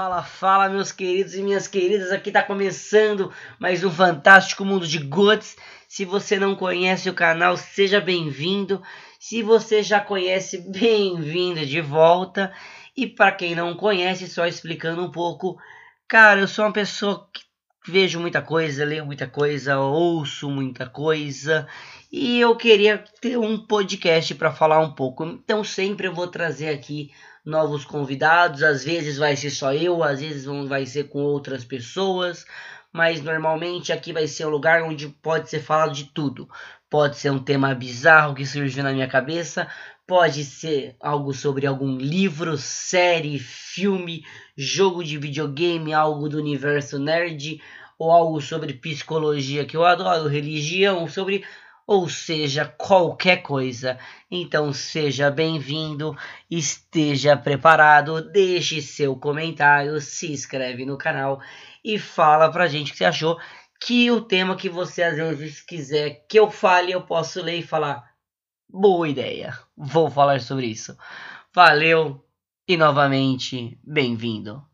Fala, fala, meus queridos e minhas queridas. Aqui tá começando mais um fantástico mundo de Gods. Se você não conhece o canal, seja bem-vindo. Se você já conhece, bem-vindo de volta. E para quem não conhece, só explicando um pouco, cara, eu sou uma pessoa que vejo muita coisa, leio muita coisa, ouço muita coisa e eu queria ter um podcast para falar um pouco. Então sempre eu vou trazer aqui novos convidados. Às vezes vai ser só eu, às vezes vai ser com outras pessoas, mas normalmente aqui vai ser um lugar onde pode ser falado de tudo. Pode ser um tema bizarro que surgiu na minha cabeça, pode ser algo sobre algum livro, série, filme, jogo de videogame, algo do universo nerd, ou algo sobre psicologia que eu adoro, religião, sobre ou seja, qualquer coisa. Então seja bem-vindo, esteja preparado, deixe seu comentário, se inscreve no canal e fala pra gente o que você achou. Que o tema que você às vezes quiser que eu fale, eu posso ler e falar. Boa ideia, vou falar sobre isso. Valeu e novamente bem-vindo.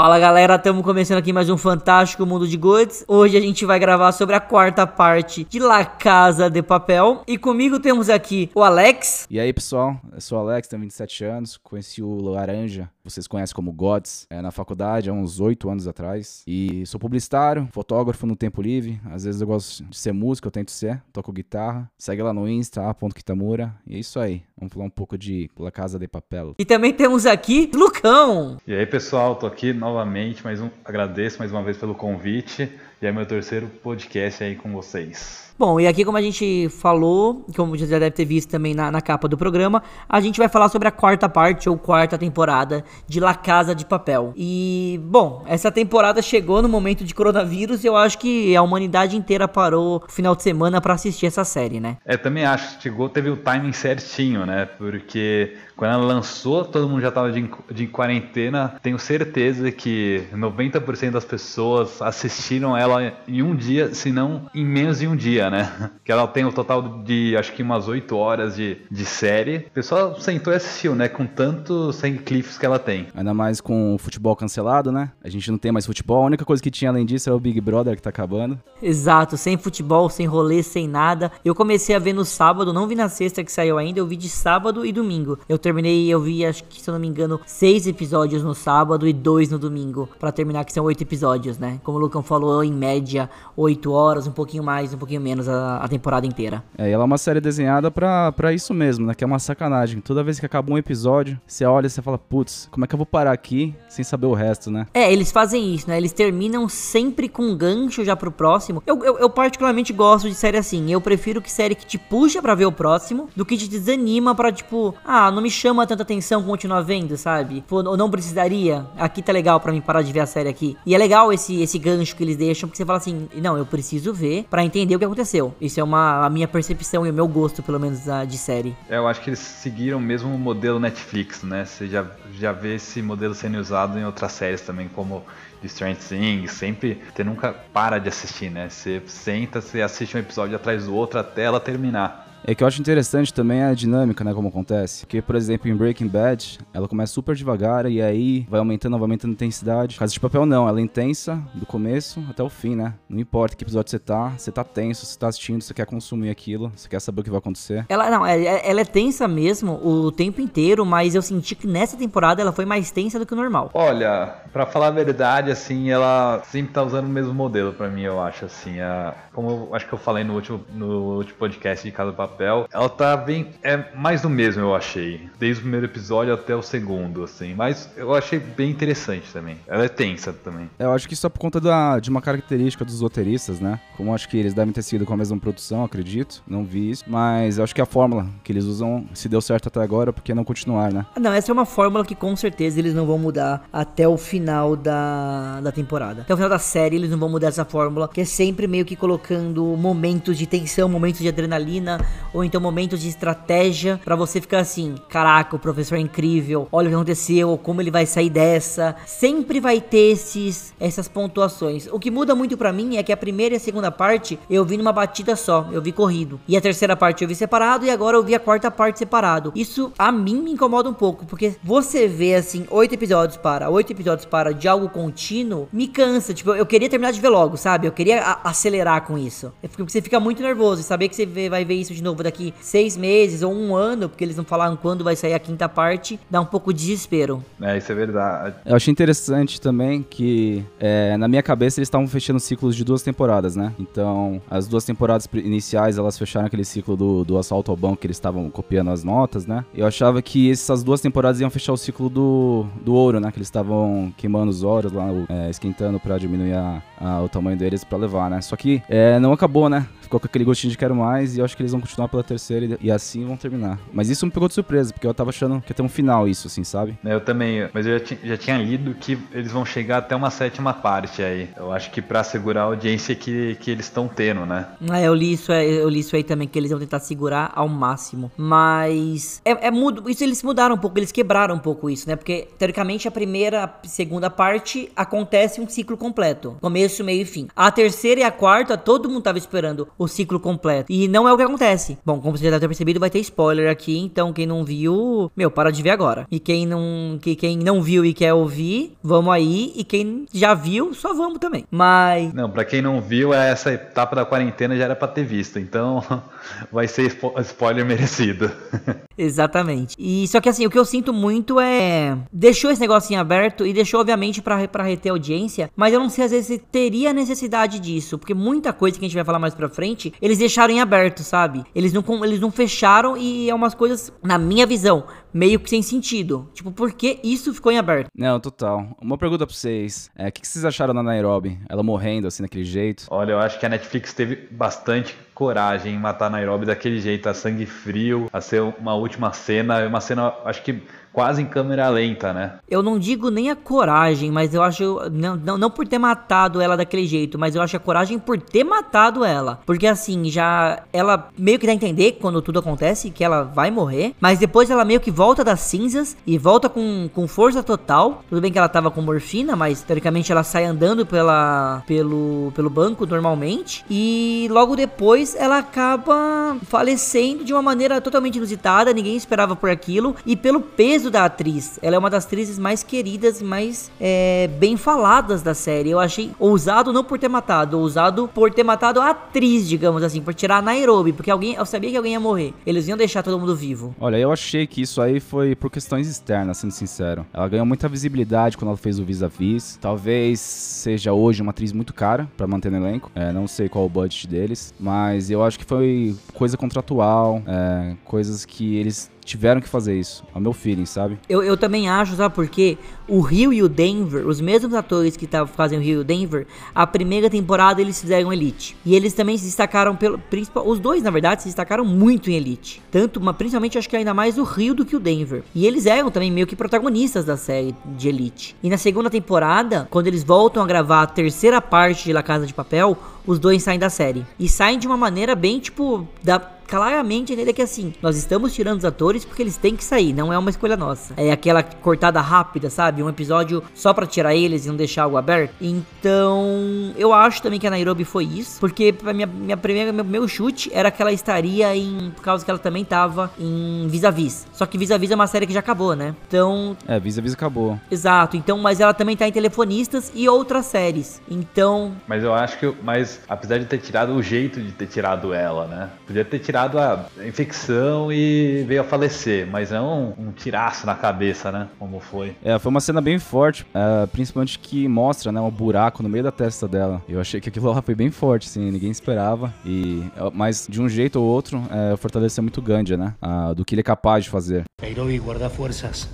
Fala galera, estamos começando aqui mais um fantástico mundo de goods. Hoje a gente vai gravar sobre a quarta parte de La Casa de Papel. E comigo temos aqui o Alex. E aí pessoal, eu sou o Alex, tenho 27 anos, conheci o Laranja, vocês conhecem como Gods, é, na faculdade há uns 8 anos atrás. E sou publicitário, fotógrafo no tempo livre. Às vezes eu gosto de ser músico, eu tento ser, toco guitarra. Segue lá no Insta, a.kitamura. E é isso aí, vamos falar um pouco de La Casa de Papel. E também temos aqui Lucão. E aí pessoal, tô aqui novamente, mais um, agradeço mais uma vez pelo convite e é meu terceiro podcast aí com vocês. Bom, e aqui como a gente falou, como você já deve ter visto também na, na, capa do programa, a gente vai falar sobre a quarta parte ou quarta temporada de La Casa de Papel. E, bom, essa temporada chegou no momento de coronavírus e eu acho que a humanidade inteira parou no final de semana para assistir essa série, né? É, também acho, chegou, teve o timing certinho, né? Porque quando ela lançou, todo mundo já estava de, de quarentena. Tenho certeza que 90% das pessoas assistiram ela em um dia, se não em menos de um dia, né? Que ela tem o um total de acho que umas 8 horas de, de série. O pessoal sentou e assistiu, né? Com tantos sem cliffs que ela tem. Ainda mais com o futebol cancelado, né? A gente não tem mais futebol. A única coisa que tinha além disso é o Big Brother que tá acabando. Exato, sem futebol, sem rolê, sem nada. Eu comecei a ver no sábado, não vi na sexta que saiu ainda, eu vi de sábado e domingo. Eu terminei, eu vi, acho que se eu não me engano, seis episódios no sábado e dois no domingo. para terminar, que são oito episódios, né? Como o Lucão falou, em média, oito horas, um pouquinho mais, um pouquinho menos a, a temporada inteira. É, ela é uma série desenhada pra, pra isso mesmo, né? Que é uma sacanagem. Toda vez que acaba um episódio, você olha e você fala, putz, como é que eu vou parar aqui sem saber o resto, né? É, eles fazem isso, né? Eles terminam sempre com um gancho já pro próximo. Eu, eu, eu particularmente gosto de série assim. Eu prefiro que série que te puxa para ver o próximo do que te desanima para tipo, ah, não me chama tanta atenção continuar vendo, sabe? Ou não precisaria. Aqui tá legal para mim parar de ver a série aqui. E é legal esse, esse gancho que eles deixam, porque você fala assim, não, eu preciso ver para entender o que aconteceu. Isso é uma a minha percepção e o meu gosto, pelo menos, de série. É, eu acho que eles seguiram mesmo o modelo Netflix, né? Você já, já vê esse modelo sendo usado em outras séries também, como Strange Things, sempre você nunca para de assistir, né? Você senta, você assiste um episódio atrás do outro até ela terminar. É que eu acho interessante também a dinâmica, né, como acontece. Porque, por exemplo, em Breaking Bad, ela começa super devagar e aí vai aumentando, vai aumentando a intensidade. Casa de Papel não, ela é intensa do começo até o fim, né? Não importa que episódio você tá, você tá tenso, você tá assistindo, você quer consumir aquilo, você quer saber o que vai acontecer. Ela não, é, é, ela é tensa mesmo o tempo inteiro, mas eu senti que nessa temporada ela foi mais tensa do que o normal. Olha, para falar a verdade, assim, ela sempre tá usando o mesmo modelo para mim, eu acho, assim, a, como eu acho que eu falei no último, no último podcast de Casa do Papel ela tá bem. É mais do mesmo, eu achei. Desde o primeiro episódio até o segundo, assim. Mas eu achei bem interessante também. Ela é tensa também. Eu acho que isso é por conta da, de uma característica dos roteiristas, né? Como eu acho que eles devem ter sido com a mesma produção, acredito. Não vi isso. Mas eu acho que a fórmula que eles usam, se deu certo até agora, por que não continuar, né? Não, essa é uma fórmula que com certeza eles não vão mudar até o final da, da temporada. Até o final da série eles não vão mudar essa fórmula, que é sempre meio que momentos de tensão, momentos de adrenalina, ou então momentos de estratégia para você ficar assim, caraca, o professor é incrível, olha o que aconteceu, como ele vai sair dessa. Sempre vai ter esses essas pontuações. O que muda muito para mim é que a primeira e a segunda parte eu vi numa batida só, eu vi corrido. E a terceira parte eu vi separado e agora eu vi a quarta parte separado. Isso a mim me incomoda um pouco, porque você vê assim, oito episódios para, oito episódios para de algo contínuo, me cansa. Tipo, eu queria terminar de ver logo, sabe? Eu queria acelerar com isso. É porque você fica muito nervoso e saber que você vai ver isso de novo daqui seis meses ou um ano, porque eles não falaram quando vai sair a quinta parte, dá um pouco de desespero. É, isso é verdade. Eu achei interessante também que é, na minha cabeça eles estavam fechando ciclos de duas temporadas, né? Então, as duas temporadas iniciais elas fecharam aquele ciclo do, do assalto ao banco que eles estavam copiando as notas, né? Eu achava que essas duas temporadas iam fechar o ciclo do, do ouro, né? Que eles estavam queimando os ouros lá, é, esquentando para diminuir a, a, o tamanho deles para levar, né? Só que é, não acabou, né? ficou com aquele gostinho de quero mais e eu acho que eles vão continuar pela terceira e, e, assim vão terminar. Mas isso me pegou de surpresa, porque eu tava achando que ia ter um final isso, assim, sabe? É, eu também, mas eu já, já tinha lido que eles vão chegar até uma sétima parte aí. Eu acho que para segurar a audiência que, que eles estão tendo, né? É, eu li isso, eu li isso aí também, que eles vão tentar segurar ao máximo. Mas é, é mudo, isso eles mudaram um pouco, eles quebraram um pouco isso, né? Porque teoricamente a primeira, a segunda parte acontece um ciclo completo, começo, meio e fim. A terceira e a quarta, todo mundo tava esperando o ciclo completo. E não é o que acontece. Bom, como você já deve ter percebido, vai ter spoiler aqui, então quem não viu, meu, para de ver agora. E quem não, que, quem não viu e quer ouvir, vamos aí. E quem já viu, só vamos também. Mas. Não, para quem não viu, essa etapa da quarentena já era para ter visto. Então, vai ser spo spoiler merecido. Exatamente. E só que assim, o que eu sinto muito é. Deixou esse negocinho aberto e deixou, obviamente, para pra reter audiência. Mas eu não sei às vezes se teria necessidade disso. Porque muita coisa que a gente vai falar mais pra frente, eles deixaram em aberto, sabe? Eles não, eles não fecharam e é umas coisas, na minha visão, meio que sem sentido. Tipo, por que isso ficou em aberto? Não, total. Uma pergunta pra vocês. É, o que, que vocês acharam da Nairobi? Ela morrendo assim daquele jeito? Olha, eu acho que a Netflix teve bastante coragem em matar Nairobi daquele jeito, a sangue frio, a ser uma última cena, uma cena, acho que quase em câmera lenta, né? Eu não digo nem a coragem, mas eu acho. Não, não, não por ter matado ela daquele jeito, mas eu acho a coragem por ter matado ela. Porque assim, já. Ela meio que dá a entender quando tudo acontece que ela vai morrer. Mas depois ela meio que volta das cinzas e volta com, com força total. Tudo bem que ela tava com morfina, mas teoricamente ela sai andando pela, pelo, pelo banco normalmente. E logo depois ela acaba falecendo de uma maneira totalmente inusitada. Ninguém esperava por aquilo. E pelo peso peso da atriz. Ela é uma das atrizes mais queridas e mais é, bem faladas da série. Eu achei ousado não por ter matado, ousado por ter matado a atriz, digamos assim, por tirar a Nairobi, porque alguém, eu sabia que alguém ia morrer. Eles iam deixar todo mundo vivo. Olha, eu achei que isso aí foi por questões externas, sendo sincero. Ela ganhou muita visibilidade quando ela fez o vis-a-vis. Talvez seja hoje uma atriz muito cara para manter no elenco. É, não sei qual o budget deles, mas eu acho que foi coisa contratual, é, coisas que eles tiveram que fazer isso. É o meu feeling, sabe? Eu, eu também acho, sabe por quê? O Rio e o Denver, os mesmos atores que fazendo o Rio e o Denver, a primeira temporada eles fizeram Elite. E eles também se destacaram pelo os dois na verdade se destacaram muito em Elite. Tanto, mas principalmente acho que ainda mais o Rio do que o Denver. E eles eram também meio que protagonistas da série de Elite. E na segunda temporada, quando eles voltam a gravar a terceira parte de La Casa de Papel, os dois saem da série. E saem de uma maneira bem tipo da claramente entender que assim, nós estamos tirando os atores porque eles têm que sair, não é uma escolha nossa. É aquela cortada rápida, sabe? Um episódio só para tirar eles e não deixar algo aberto. Então, eu acho também que a Nairobi foi isso, porque a minha, minha primeira, meu, meu chute era que ela estaria em. Por causa que ela também tava em Vis-a-Vis. Só que Vis-a-Vis é uma série que já acabou, né? Então. É, Vis-a-Vis acabou. Exato, então, mas ela também tá em Telefonistas e outras séries. Então. Mas eu acho que. Mas apesar de ter tirado o jeito de ter tirado ela, né? Podia ter tirado tirado a infecção e veio a falecer, mas é um, um tiraço na cabeça, né? Como foi. É, foi uma cena bem forte, é, principalmente que mostra, né, um buraco no meio da testa dela. Eu achei que aquilo lá foi bem forte, assim, ninguém esperava. E, mas de um jeito ou outro, é, fortaleceu muito o Gandia, né? A, do que ele é capaz de fazer. Nairobi, guarda forças.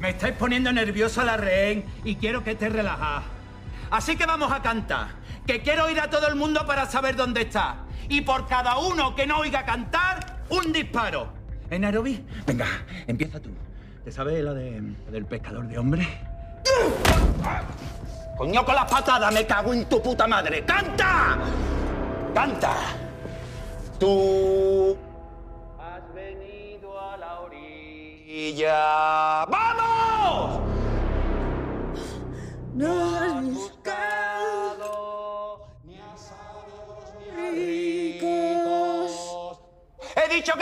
Me estáis poniendo nervioso la rehén y quiero que te relajas. Así que vamos a cantar. Que quiero ir a todo el mundo para saber dónde está. y por cada uno que no oiga cantar, un disparo. ¿En Nairobi? Venga, empieza tú. ¿Te sabes la, de, del pescador de hombre? Coño con las patadas, me cago en tu puta madre. ¡Canta! ¡Canta! Tú has venido a la orilla. ¡Vamos! No, no, no.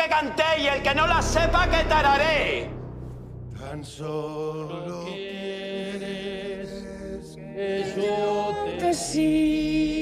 Que canté y el que no la sepa que tararé. Tan solo quieres que yo te siga.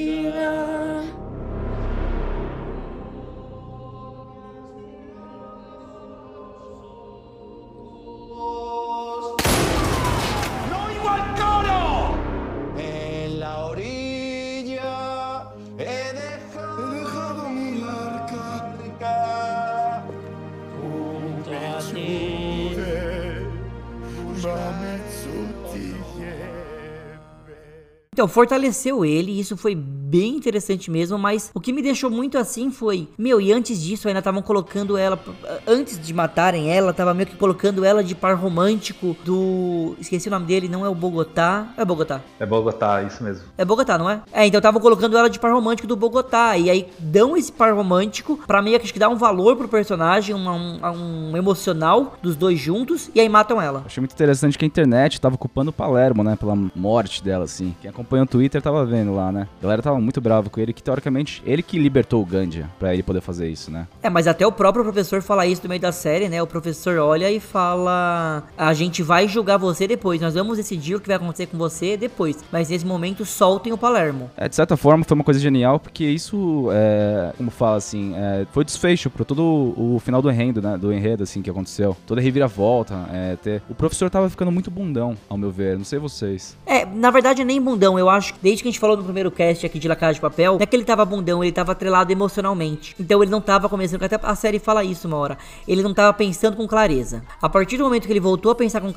Então, fortaleceu ele, e isso foi bem interessante mesmo, mas o que me deixou muito assim foi, meu, e antes disso ainda estavam colocando ela, antes de matarem ela, tava meio que colocando ela de par romântico do, esqueci o nome dele, não é o Bogotá, é Bogotá. É Bogotá, isso mesmo. É Bogotá, não é? É, então estavam colocando ela de par romântico do Bogotá. E aí dão esse par romântico pra meio que acho que dar um valor pro personagem, um, um, um emocional dos dois juntos, e aí matam ela. Achei muito interessante que a internet tava culpando o Palermo, né? Pela morte dela, assim. Quem acompanha o Twitter tava vendo lá, né? A galera tava muito brava com ele, que teoricamente ele que libertou o Gandia pra ele poder fazer isso, né? É, mas até o próprio professor fala isso no meio da série, né? O professor olha e fala: A gente vai julgar você depois, nós vamos decidir o que vai acontecer com você depois. Mas nesse momento, soltem o Palermo. É, de certa forma foi uma coisa genial, porque isso, é, como fala assim, é, foi desfecho pra todo o final do enredo, né? Do enredo, assim, que aconteceu. Toda a reviravolta, é, ter... O professor tava ficando muito bundão, ao meu ver, não sei vocês. É, na verdade, nem bundão. Eu acho que desde que a gente falou no primeiro cast aqui de La Casa de Papel, não é que ele tava bundão, ele tava atrelado emocionalmente. Então ele não tava começando, até a série fala isso uma hora. Ele não tava pensando com clareza. A partir do momento que ele voltou a pensar com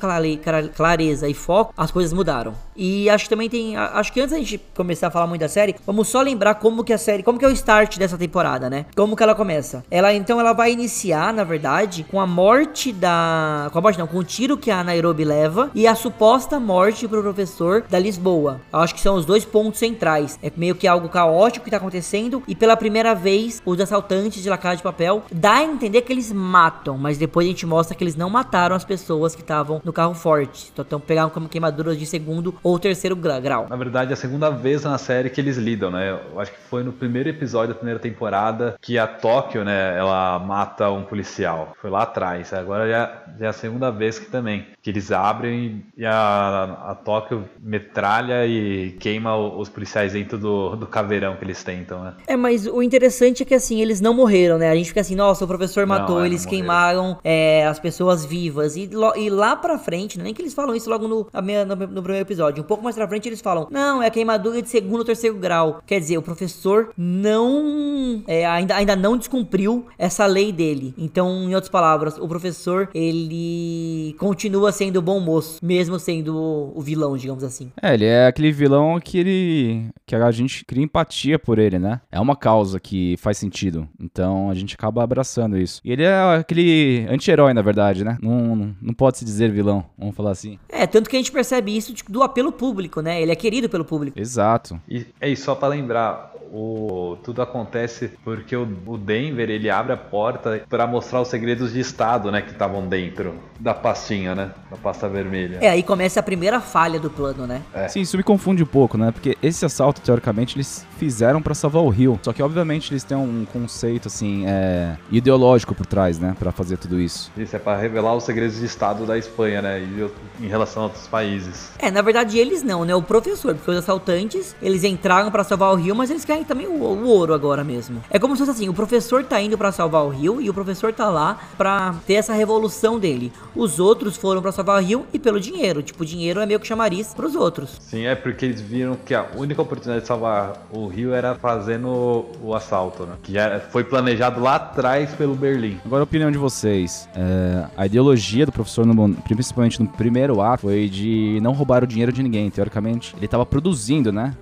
clareza e foco, as coisas mudaram. E acho que também tem. Acho que antes da gente começar a falar muito da série, vamos só lembrar como que a série. Como que é o start dessa temporada, né? Como que ela começa. Ela então ela vai iniciar, na verdade, com a morte da. Com a morte não, com o tiro que a Nairobi leva e a suposta morte pro professor da Lisboa. Eu acho que são os dois pontos centrais. É meio que algo caótico que tá acontecendo. E pela primeira vez, os assaltantes de La Casa de Papel dá a entender que eles matam, mas depois a gente mostra que eles não mataram as pessoas que estavam no carro forte. Então, então pegaram como queimaduras de segundo ou terceiro gra- grau. Na verdade, é a segunda vez na série que eles lidam, né? Eu acho que foi no primeiro episódio da primeira temporada que a Tóquio, né, ela mata um policial. Foi lá atrás. Agora já, já é a segunda vez que também. Que eles abrem e a, a Tóquio metralha e queima os policiais dentro do, do caveirão que eles tentam, né? É, mas o interessante é que assim, eles não morreram, né? A gente fica assim, nossa, o professor Não, matou, é, não eles morreram. queimaram é, as pessoas vivas. E, lo- e lá pra frente, nem que eles falam isso logo no, a no, no primeiro episódio. Um pouco mais pra frente eles falam, não, é queimadura de segundo ou terceiro grau. Quer dizer, o professor não. é, ainda, ainda não descumpriu essa lei dele. Então, em outras palavras, o professor, ele continua sendo o bom moço, mesmo sendo o, o vilão, digamos assim. É, ele é aquele vilão que ele. que a gente cria empatia por ele, né? É uma causa que faz sentido. Então a gente acaba abraçando isso. E ele é aquele anti-herói, na verdade, né? Não, não, não pode se dizer vilão, vamos falar assim. É, tanto que a gente percebe isso do apelo público, né? Ele é querido pelo público. Exato. E é isso, só pra lembrar, o, tudo acontece porque o, o Denver ele abre a porta pra mostrar os segredos de Estado, né, que estavam dentro da pastinha, né, da pasta vermelha. É, aí começa a primeira falha do plano, né? Sim, isso me confunde um pouco, né? Porque esse assalto, teoricamente, eles fizeram pra salvar o Rio. Só que, obviamente, eles têm um conceito, assim, é, ideológico por trás, né? Pra fazer tudo isso. Isso é pra revelar os segredos de Estado da Espanha, né, e em relação a outros países. É, na verdade eles não, né? O professor, porque os assaltantes, eles entraram pra salvar o Rio, mas eles querem também o, o ouro agora mesmo. É como se fosse assim, o professor tá indo pra salvar o Rio e o professor tá lá pra ter essa revolução dele. Os outros foram pra salvar o Rio e pelo dinheiro. Tipo, o dinheiro é meio que chamariz pros outros. Sim, é porque eles viram que a única oportunidade de salvar o Rio era fazendo o, assalto, né, que já foi planejado lá atrás pelo Berlim. Agora, a opinião de vocês. É, a ideologia do professor, no- principalmente no primeiro ato, foi de não roubar o dinheiro de ninguém. Teoricamente, ele estava produzindo, né?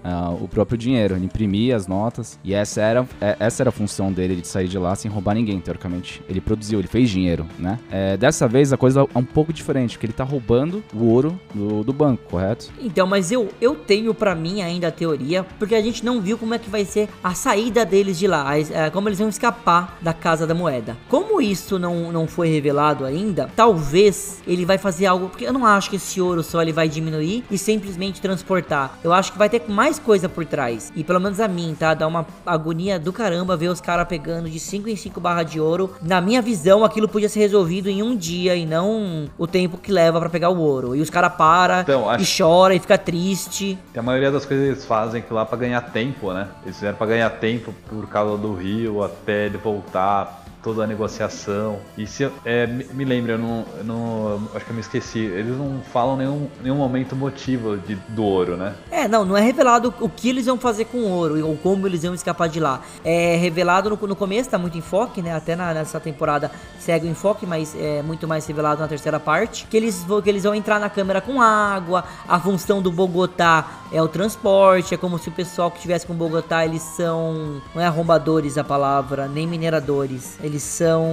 o próprio dinheiro. Ele imprimia as as notas. E essa era, é- essa era a função dele de sair de lá sem roubar ninguém, teoricamente. Ele produziu, ele fez dinheiro, né? É, dessa vez a coisa é um pouco diferente, porque ele tá roubando o ouro do, do banco, correto? Então, mas eu, eu tenho pra mim ainda a teoria, porque a gente não viu como é que vai ser a saída deles de lá, é, como eles vão escapar da Casa da Moeda. Como isso não, não foi revelado ainda, talvez ele vai fazer algo, porque eu não acho que esse ouro só ele vai diminuir e simplesmente transportar. Eu acho que vai ter mais coisa por trás. E pelo menos a mim, tá? Dá uma agonia do caramba ver os caras pegando de 5 em 5 barra de ouro. Na minha visão, aquilo podia ser resolvido em um dia e não o tempo que leva pra pegar o ouro. E os caras param Então, acho- e chora e fica triste. Que a maioria das coisas eles fazem aquilo lá pra ganhar tempo, né? Eles fizeram pra ganhar tempo por causa do rio até ele voltar, toda a negociação. E se é, me, lembra, eu não, eu não- acho que eu me esqueci. Eles não falam nenhum, nenhum momento motivo de, do ouro, né? É, não, não é revelado o que eles vão fazer com o ouro ou como eles vão escapar de lá. É revelado no, no começo, tá muito enfoque, né? Até na- nessa temporada segue o enfoque, mas é muito mais revelado na terceira parte. Que eles, que eles vão entrar na câmera com água, a função do Bogotá é o transporte, é como se o pessoal que estivesse com Bogotá, eles são. Não é arrombadores a palavra, nem mineradores. Eles são.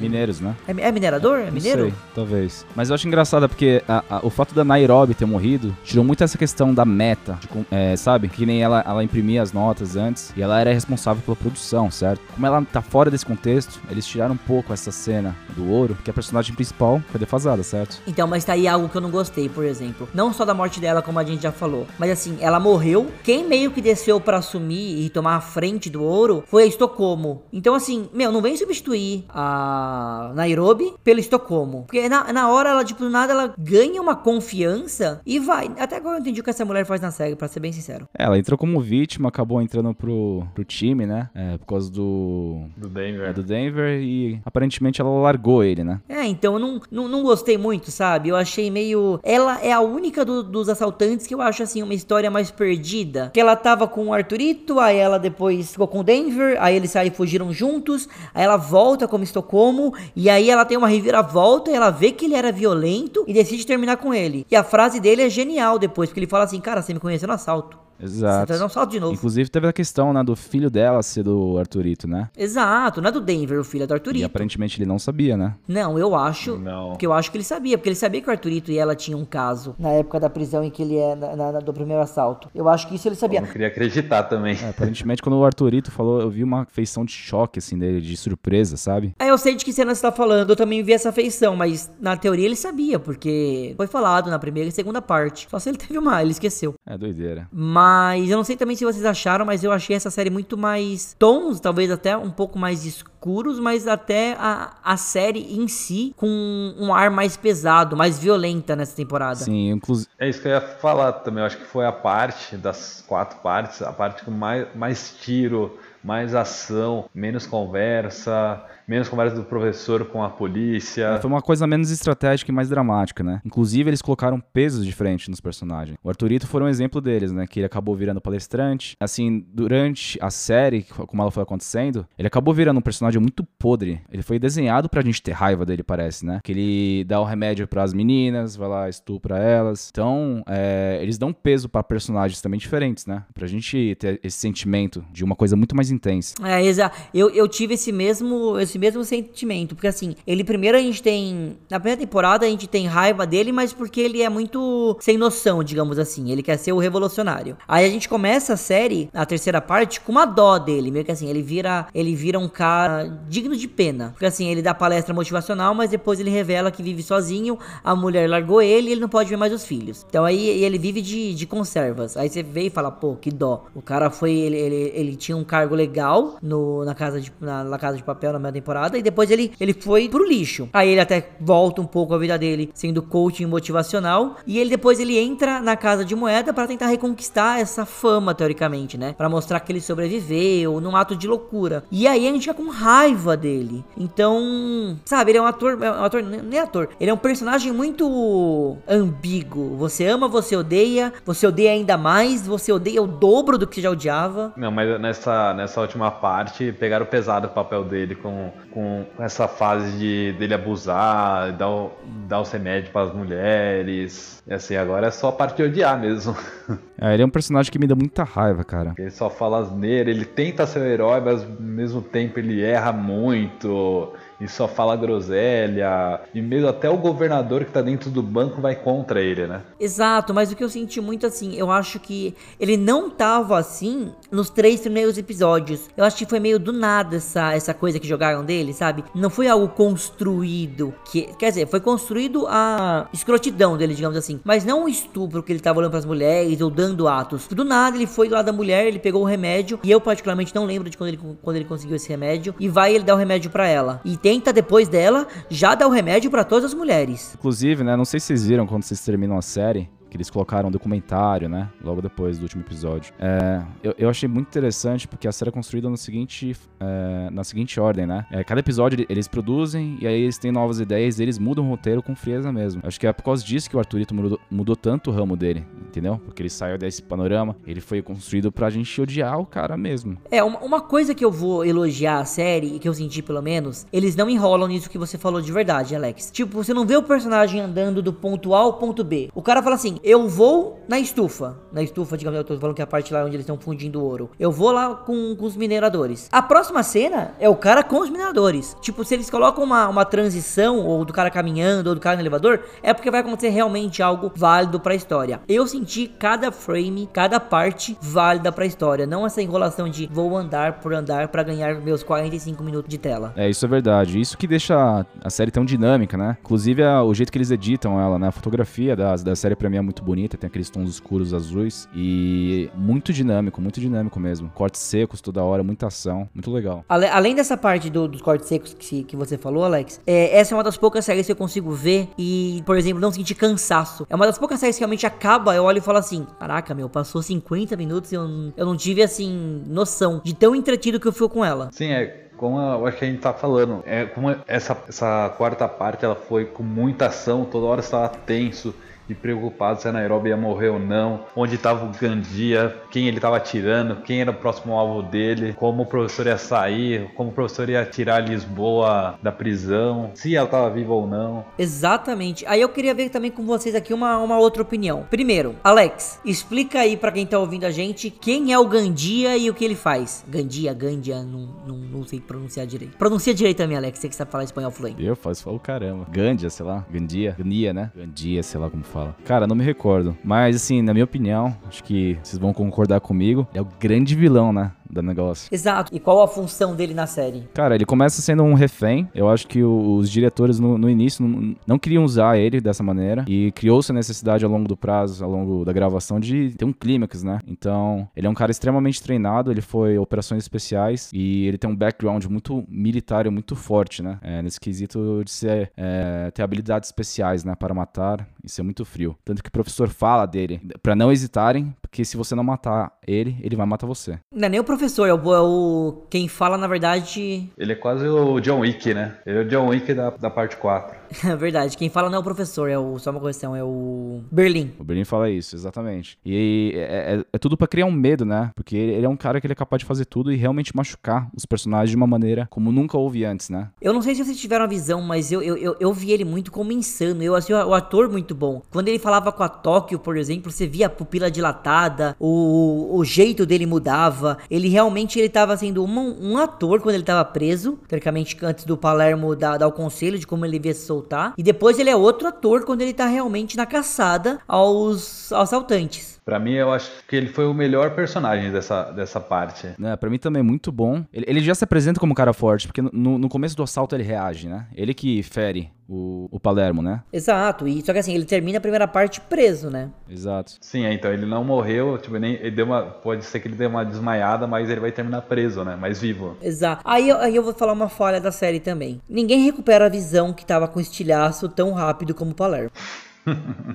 Mineiros, né? É, é minerador? É mineiro? sei, talvez. Mas eu acho engraçado porque a- a- o fato da Nairobi ter morrido tirou muito essa questão da meta, de é, sabe? Que nem ela, ela imprimia as notas antes e ela era responsável pela produção, certo? Como ela tá fora desse contexto, eles tiraram um pouco essa cena do ouro, que a personagem principal foi defasada, certo? Então, mas tá aí algo que eu não gostei, por exemplo. Não só da morte dela, como a gente já falou. Mas assim, ela morreu. Quem meio que desceu pra assumir e tomar a frente do ouro foi a Estocolmo. Então, assim, meu, não vem substituir a Nairobi pelo Estocolmo. Porque na, na hora ela, tipo, do nada, ela ganha uma confiança e vai. Até agora eu entendi o que essa mulher faz na série, pra ser bem sincero. Ela entrou como vítima, acabou entrando pro, pro time, né? É, por causa do, Do Denver. é, do Denver e aparentemente ela largou ele, né? É, então eu não, não, não gostei muito, sabe? Eu achei meio. Ela é a única do- dos assaltantes que eu acho, assim, uma história mais perdida. Que ela tava com o Arthurito, aí ela depois ficou com o Denver, aí eles saíram fugiram juntos, aí ela volta como Estocolmo, e aí ela tem uma reviravolta, e ela vê que ele era violento e decide terminar com ele. E a frase dele é genial depois, porque ele fala assim: Cara, você me conheceu no assalto. Você Exato. tá dando assalto de novo. Inclusive teve a questão, né, do filho dela ser do Arthurito, né? Exato, não é do Denver, o filho é do E Arthurito. aparentemente ele não sabia, né? Não, eu acho. Não. Porque eu acho que ele sabia, porque ele sabia que o Arthurito e ela tinham um caso na época da prisão em que ele é na, na- do primeiro assalto. Eu acho que isso ele Eu sabia. não queria acreditar também. É, aparentemente quando o Arthurito falou, eu vi uma feição de choque, assim, dele, de surpresa, sabe? É, eu sei de que cena você tá falando, eu também vi essa feição, mas na teoria ele sabia, porque foi falado na primeira e segunda parte. Só se ele teve uma, ele esqueceu. É doideira. Mas eu não sei também se vocês acharam, mas eu achei essa série muito mais tons, talvez até um pouco mais escuros, mas até a, a série em si com um ar mais pesado, mais violenta nessa temporada. Sim, inclusive. É isso que eu ia falar também. Eu acho que foi a parte das quatro partes, a parte com mais, mais tiro, mais ação, menos conversa, menos conversa do professor com a polícia. Foi uma coisa menos estratégica e mais dramática, né? Inclusive, eles colocaram pesos diferentes nos personagens. O Arthurito foi um exemplo deles, né? Que ele acabou virando palestrante. Assim, durante a série, como ela foi acontecendo, ele acabou virando um personagem muito podre. Ele foi desenhado pra gente ter raiva dele, parece, né? Que ele dá o remédio pras meninas, vai lá, estupra elas. Então, é, eles dão peso pra personagens também diferentes, né? Pra gente ter esse sentimento de uma coisa muito mais intensa. É, exato. Eu, eu tive esse mesmo, esse mesmo sentimento. Porque assim, ele primeiro a gente tem. Na primeira temporada a gente tem raiva dele, mas porque ele é muito sem noção, digamos assim. Ele quer ser o revolucionário. Aí a gente começa a série, a terceira parte, com uma dó dele. Meio que assim, ele vira. Ele vira um cara digno de pena. Porque assim, ele dá palestra motivacional, mas depois ele revela que vive sozinho. A mulher largou ele e ele não pode ver mais os filhos. Então aí ele vive de, de conservas. Aí você vê e fala, pô, que dó. O cara foi. Ele, ele, ele tinha um cargo legal no, na, casa de, na, na Casa de Papel na minha temporada. E depois ele, ele foi pro lixo. Aí ele até volta um pouco a vida dele sendo coaching motivacional. E ele depois ele entra na Casa de Moeda para tentar reconquistar essa fama, teoricamente, né? Para mostrar que ele sobreviveu num ato de loucura. E aí a gente fica com raiva dele. Então, sabe, ele é um ator. É um ator, nem ator. Ele é um personagem muito ambíguo. Você ama, você odeia. Você odeia ainda mais. Você odeia o dobro do que já odiava. Não, mas nessa, nessa última parte pegaram pesado o papel dele com, com essa fase de dele abusar, dar, o- dar os remédios para as mulheres. E assim, agora é só a parte de odiar mesmo. É, ele é um personagem que me dá muita raiva, cara. Ele só fala asneira, ele tenta ser o herói, mas ao mesmo tempo ele erra muito e só fala groselha. E mesmo até o governador que tá dentro do banco vai contra ele, né? Exato, mas o que eu senti muito assim, eu acho que ele não tava assim nos três primeiros episódios. Eu acho que foi meio do nada essa, essa coisa que jogaram dele, sabe? Não foi algo construído. Que, quer dizer, foi construído a escrotidão dele, digamos assim. Mas não o estupro que ele tava olhando pras mulheres ou dando atos. Do nada ele foi lado da mulher, ele pegou o remédio. E eu, particularmente, não lembro de quando ele, quando ele conseguiu esse remédio. E vai ele dar o remédio pra ela. E tenta, depois dela, já dar o remédio pra todas as mulheres. Inclusive, né, não sei se vocês viram quando vocês terminam a série, que eles colocaram um documentário, né? Logo depois do último episódio. É, eu, eu achei muito interessante porque a série é construída no seguinte, é, na seguinte ordem, né? É, cada episódio ele- eles produzem e aí eles têm novas ideias e eles mudam o roteiro com frieza mesmo. Acho que é por causa disso que o Arthurito mudou, mudou tanto o ramo dele, entendeu? Porque ele saiu desse panorama, ele foi construído pra gente odiar o cara mesmo. É, uma, uma coisa que eu vou elogiar a série, e que eu senti pelo menos, eles não enrolam nisso que você falou de verdade, Alex. Tipo, você não vê o personagem andando do ponto A ao ponto B. O cara fala assim: eu vou na estufa. Na estufa, digamos, eu tô falando que é a parte lá onde eles estão fundindo ouro. Eu vou lá com, com os mineradores. A próxima cena é o cara com os mineradores. Tipo, se eles colocam uma, uma transição, ou do cara caminhando, ou do cara no elevador, é porque vai acontecer realmente algo válido pra história. Eu senti cada frame, cada parte válida pra história. Não essa enrolação de vou andar por andar pra ganhar meus 45 minutos de tela. É, isso é verdade. Isso que deixa a série tão dinâmica, né? Inclusive, a- o jeito que eles editam ela, né? A fotografia da, da série pra mim é muito bonita, tem aqueles tons escuros azuis e muito dinâmico, muito dinâmico mesmo. Cortes secos toda hora, muita ação, muito legal. Ale- além dessa parte do- dos cortes secos que, que você falou, Alex, é, essa é uma das poucas séries que eu consigo ver e, por exemplo, não sentir cansaço. É uma das poucas séries que realmente acaba, eu olho e falo assim: caraca, meu, passou 50 minutos e eu, eu não tive, assim, noção de tão entretido que eu fui com ela. Sim, é como eu acho que a gente tá falando. É como essa, essa quarta parte ela foi com muita ação, toda hora você estava tenso e preocupado se a Nairobi ia morrer ou não, onde estava o Gandia, quem ele estava atirando, quem era o próximo alvo dele, como o professor ia sair, como o professor ia tirar Lisboa da prisão, se ela estava viva ou não. Exatamente. Aí eu queria ver também com vocês aqui uma, uma outra opinião. Primeiro, Alex, explica aí pra quem tá ouvindo a gente quem é o Gandia e o que ele faz. Gandia, Gandia, não, não, não sei pronunciar direito. Pronuncia direito também, Alex, você que sabe falar espanhol fluente. Eu faço falo caramba. Gandia, sei lá. Gandia. Gandia, né? Gandia, sei lá como fala. Cara, não me recordo. Mas, assim, na minha opinião, acho que vocês vão concordar comigo. É o grande vilão, né? Do negócio. Exato. E qual a função dele na série? Cara, ele começa sendo um refém. Eu acho que os diretores no, no início não, não queriam usar ele dessa maneira. E criou-se a necessidade ao longo do prazo, ao longo da gravação, de ter um clímax, né? Então, ele é um cara extremamente treinado. Ele foi operações especiais. E ele tem um background muito militar e muito forte, né? É, nesse quesito de ser, é, ter habilidades especiais, né? Para matar e ser muito frio. Tanto que o professor fala dele, pra não hesitarem, porque se você não matar ele, ele vai matar você. Não é nem o professor, é o, é o- quem fala, na verdade. Ele é quase o John Wick, né? Ele é o John Wick da, da parte 4. É verdade, quem fala não é o professor, é o. Só uma correção, é o. Berlim. O Berlim fala isso, exatamente. E é, é- é tudo pra criar um medo, né? Porque ele, ele é um cara que ele é capaz de fazer tudo e realmente machucar os personagens de uma maneira como nunca houve antes, né? Eu não sei se vocês tiveram a visão, mas eu, eu, eu, eu vi ele muito como insano. Eu achei o, o ator muito bom. Quando ele falava com a Tóquio, por exemplo, você via a pupila dilatada, o, o jeito dele mudava. Ele realmente ele tava sendo um, um ator quando ele tava preso, teoricamente antes do Palermo dar, dar o conselho de como ele devia se soltar. E depois ele é outro ator quando ele tá realmente na caçada aos assaltantes. Pra mim, eu acho que ele foi o melhor personagem dessa, dessa parte. né? Pra mim também é muito bom. Ele, ele já se apresenta como um cara forte, porque no, no começo do assalto ele reage, né? Ele que fere o, o Palermo, né? Exato, e só que assim, ele termina a primeira parte preso, né? Exato. Sim, é, então ele não morreu, tipo, nem, ele deu uma, pode ser que ele deu uma desmaiada, mas ele vai terminar preso, né? Mas vivo. Exato. Aí, eu- aí eu vou falar uma falha da série também. Ninguém recupera a visão que tava com estilhaço tão rápido como o Palermo.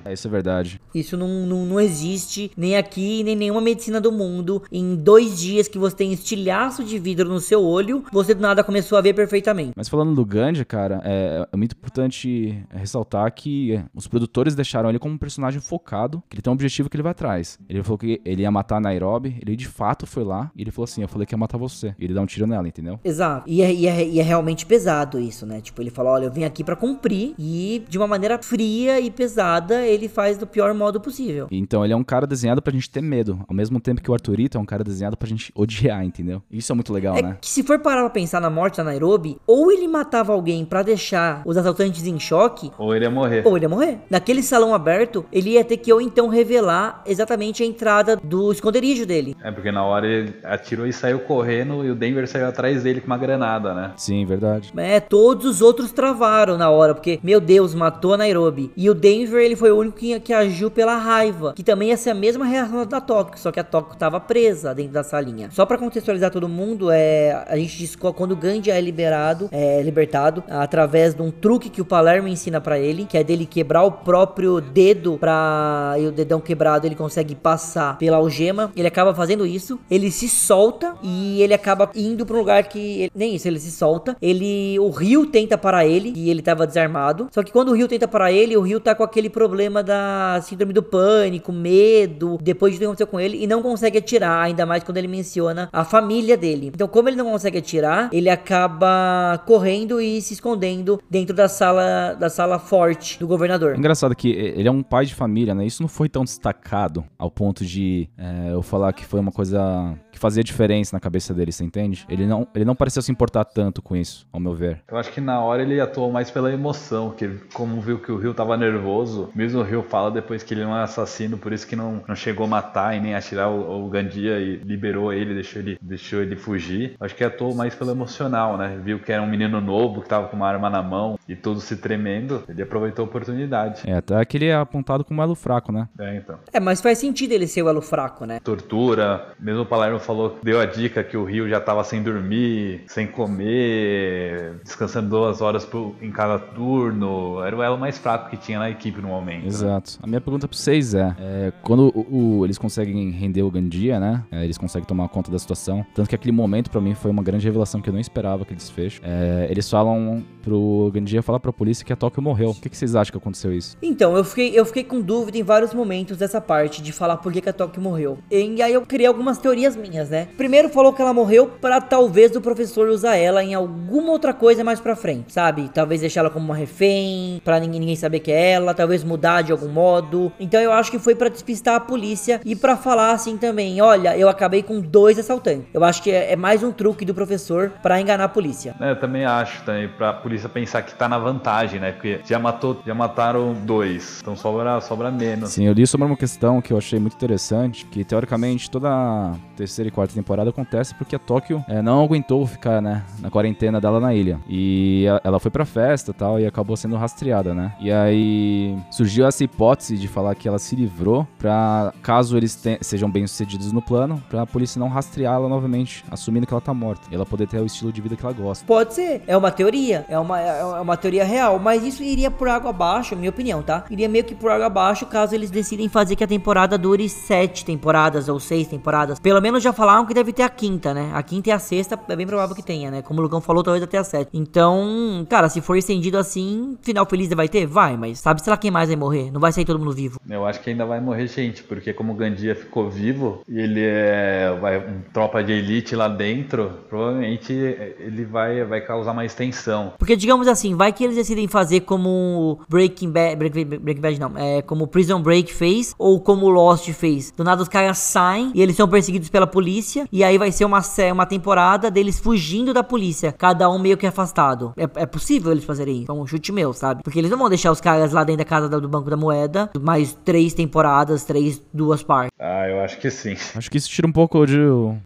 É, isso é verdade. Isso não, não, não existe nem aqui, nem nenhuma medicina do mundo. Em dois dias que você tem estilhaço de vidro no seu olho, você do nada começou a ver perfeitamente. Mas falando do Gandhi, cara, é, é muito importante ressaltar que é, os produtores deixaram ele como um personagem focado, que ele tem um objetivo que ele vai atrás. Ele falou que ele ia matar a Nairobi, ele de fato foi lá, e ele falou assim, eu falei que ia matar você. E ele dá um tiro nela, entendeu? Exato. E é, e, é, e é realmente pesado isso, né? Tipo, ele falou: olha, eu vim aqui pra cumprir e de uma maneira fria e pesada. Pesada, ele faz do pior modo possível. Então ele é um cara desenhado pra gente ter medo, ao mesmo tempo que o Arthurito é um cara desenhado pra gente odiar, entendeu? Isso é muito legal, É né? que se for parar pra pensar na morte da Nairobi, ou ele matava alguém pra deixar os assaltantes em choque, Ou ele ia morrer. ou ele ia morrer. Naquele salão aberto, ele ia ter que ou então revelar exatamente a entrada do esconderijo dele. É porque na hora ele atirou e saiu correndo e o Denver saiu atrás dele com uma granada, né? Sim, verdade. É, todos os outros travaram na hora, porque, meu Deus, matou a Nairobi. E o Denver, ele foi o único que, que agiu pela raiva, que também ia ser a mesma reação da Tóquio, só que a Tóquio tava presa dentro da salinha. Só pra contextualizar todo mundo, é, a gente descobre quando o Gandhi é liberado, é libertado, através de um truque que o Palermo ensina pra ele, que é dele quebrar o próprio dedo pra... e o dedão quebrado ele consegue passar pela algema, ele acaba fazendo isso, ele se solta e ele acaba indo pra um lugar que... ele- nem isso, ele se solta, ele... o Rio tenta parar ele, e ele tava desarmado, só que quando o Rio tenta parar ele, o Rio tá com aquele problema da síndrome do pânico, medo, depois de tudo que aconteceu com ele, e não consegue atirar, ainda mais quando ele menciona a família dele. Então, como ele não consegue atirar, ele acaba correndo e se escondendo dentro da sala da sala forte do governador. Engraçado que ele é um pai de família, né? Isso não foi tão destacado ao ponto de é, eu falar que foi uma coisa que fazia diferença na cabeça dele, você entende? Ele não, ele não pareceu se importar tanto com isso, ao meu ver. Eu acho que na hora ele atuou mais pela emoção, que ele- como viu que o Rio tava nervoso, mesmo o Rio fala depois que ele não é assassino, por isso que não, não chegou a matar e nem atirar o, o Gandia e liberou ele, deixou ele, deixou ele fugir. Eu acho que atuou mais pelo emocional, né? Viu que era um menino novo, que tava com uma arma na mão e tudo se tremendo, ele aproveitou a oportunidade. É, até que ele é apontado como elo fraco, né? É, então. É, mas faz sentido ele ser o elo fraco, né? tortura. Mesmo o Palermo falou, deu a dica que o Rio já tava sem dormir, sem comer, descansando duas horas por- em cada turno. Era o elo mais fraco que tinha na equipe no momento. né? Exato. A minha pergunta pra vocês é, é, quando o- o- eles conseguem render o Gandia, né? é, eles conseguem tomar conta da situação. Tanto que aquele momento pra mim foi uma grande revelação que eu não esperava aquele desfecho. É, eles falam pro Gandia falar pra polícia que a Tóquio morreu. O que, que vocês acham que aconteceu isso? Então, eu fiquei, eu fiquei com dúvida em vários momentos dessa parte de falar por que, que a Tóquio morreu. E aí eu criei algumas teorias minhas, né? Primeiro falou que ela morreu pra talvez o professor usar ela em alguma outra coisa mais pra frente, sabe? Talvez deixar ela como uma refém, pra ninguém, ninguém saber que é ela, talvez mudar de algum modo. Então eu acho que foi pra despistar a polícia e pra falar assim também, olha, eu acabei com dois assaltantes. Eu acho que é, é mais um truque do professor pra enganar a polícia. É, eu também acho, também, pra polícia pensar que tá na vantagem, né? Porque já matou, já mataram dois, então sobra, sobra menos. Sim, eu li sobre uma questão que eu achei muito interessante, que teoricamente toda a terceira e quarta temporada acontece porque a Tóquio é, não aguentou ficar, né, na quarentena dela na ilha. E a- ela foi pra festa e tal, e acabou sendo rastreada, né? E aí surgiu essa hipótese de falar que ela se livrou pra, caso eles sejam bem-sucedidos no plano, pra polícia não rastreá-la novamente, assumindo que ela tá morta. E ela poder ter o estilo de vida que ela gosta. Pode ser, é uma teoria, é uma, é uma teoria real, mas isso iria por água abaixo, minha opinião, tá? Iria meio que por água abaixo caso eles decidem fazer que a temporada dure sete temporadas ou seis temporadas. Pelo menos já falaram que deve ter a quinta, né? A quinta e a sexta é bem provável que tenha, né? Como o Lucão falou, talvez até a sete. Então, cara, se for estendido assim, final feliz vai ter? Vai, mas sabe sei lá quem mais vai morrer? Não vai sair todo mundo vivo. Eu acho que ainda vai morrer gente, porque como o Gandia ficou vivo e ele é vai, um tropa de elite lá dentro, provavelmente ele vai, vai causar mais tensão. Porque, digamos assim, vai que eles decidem fazer como Breaking Bad, Breaking, Breaking Bad não, é como Prison Break fez, ou como Lost fez. Do nada os caras saem e eles são perseguidos pela polícia, e aí vai ser uma, uma temporada deles fugindo da polícia, cada um meio que afastado. É, é possível eles fazerem isso, é um chute meu, sabe? Porque eles não vão deixar os caras lá dentro da casa do Banco da Moeda, mais três temporadas, três, duas partes. Ah, eu acho que sim. Acho que isso tira um pouco de.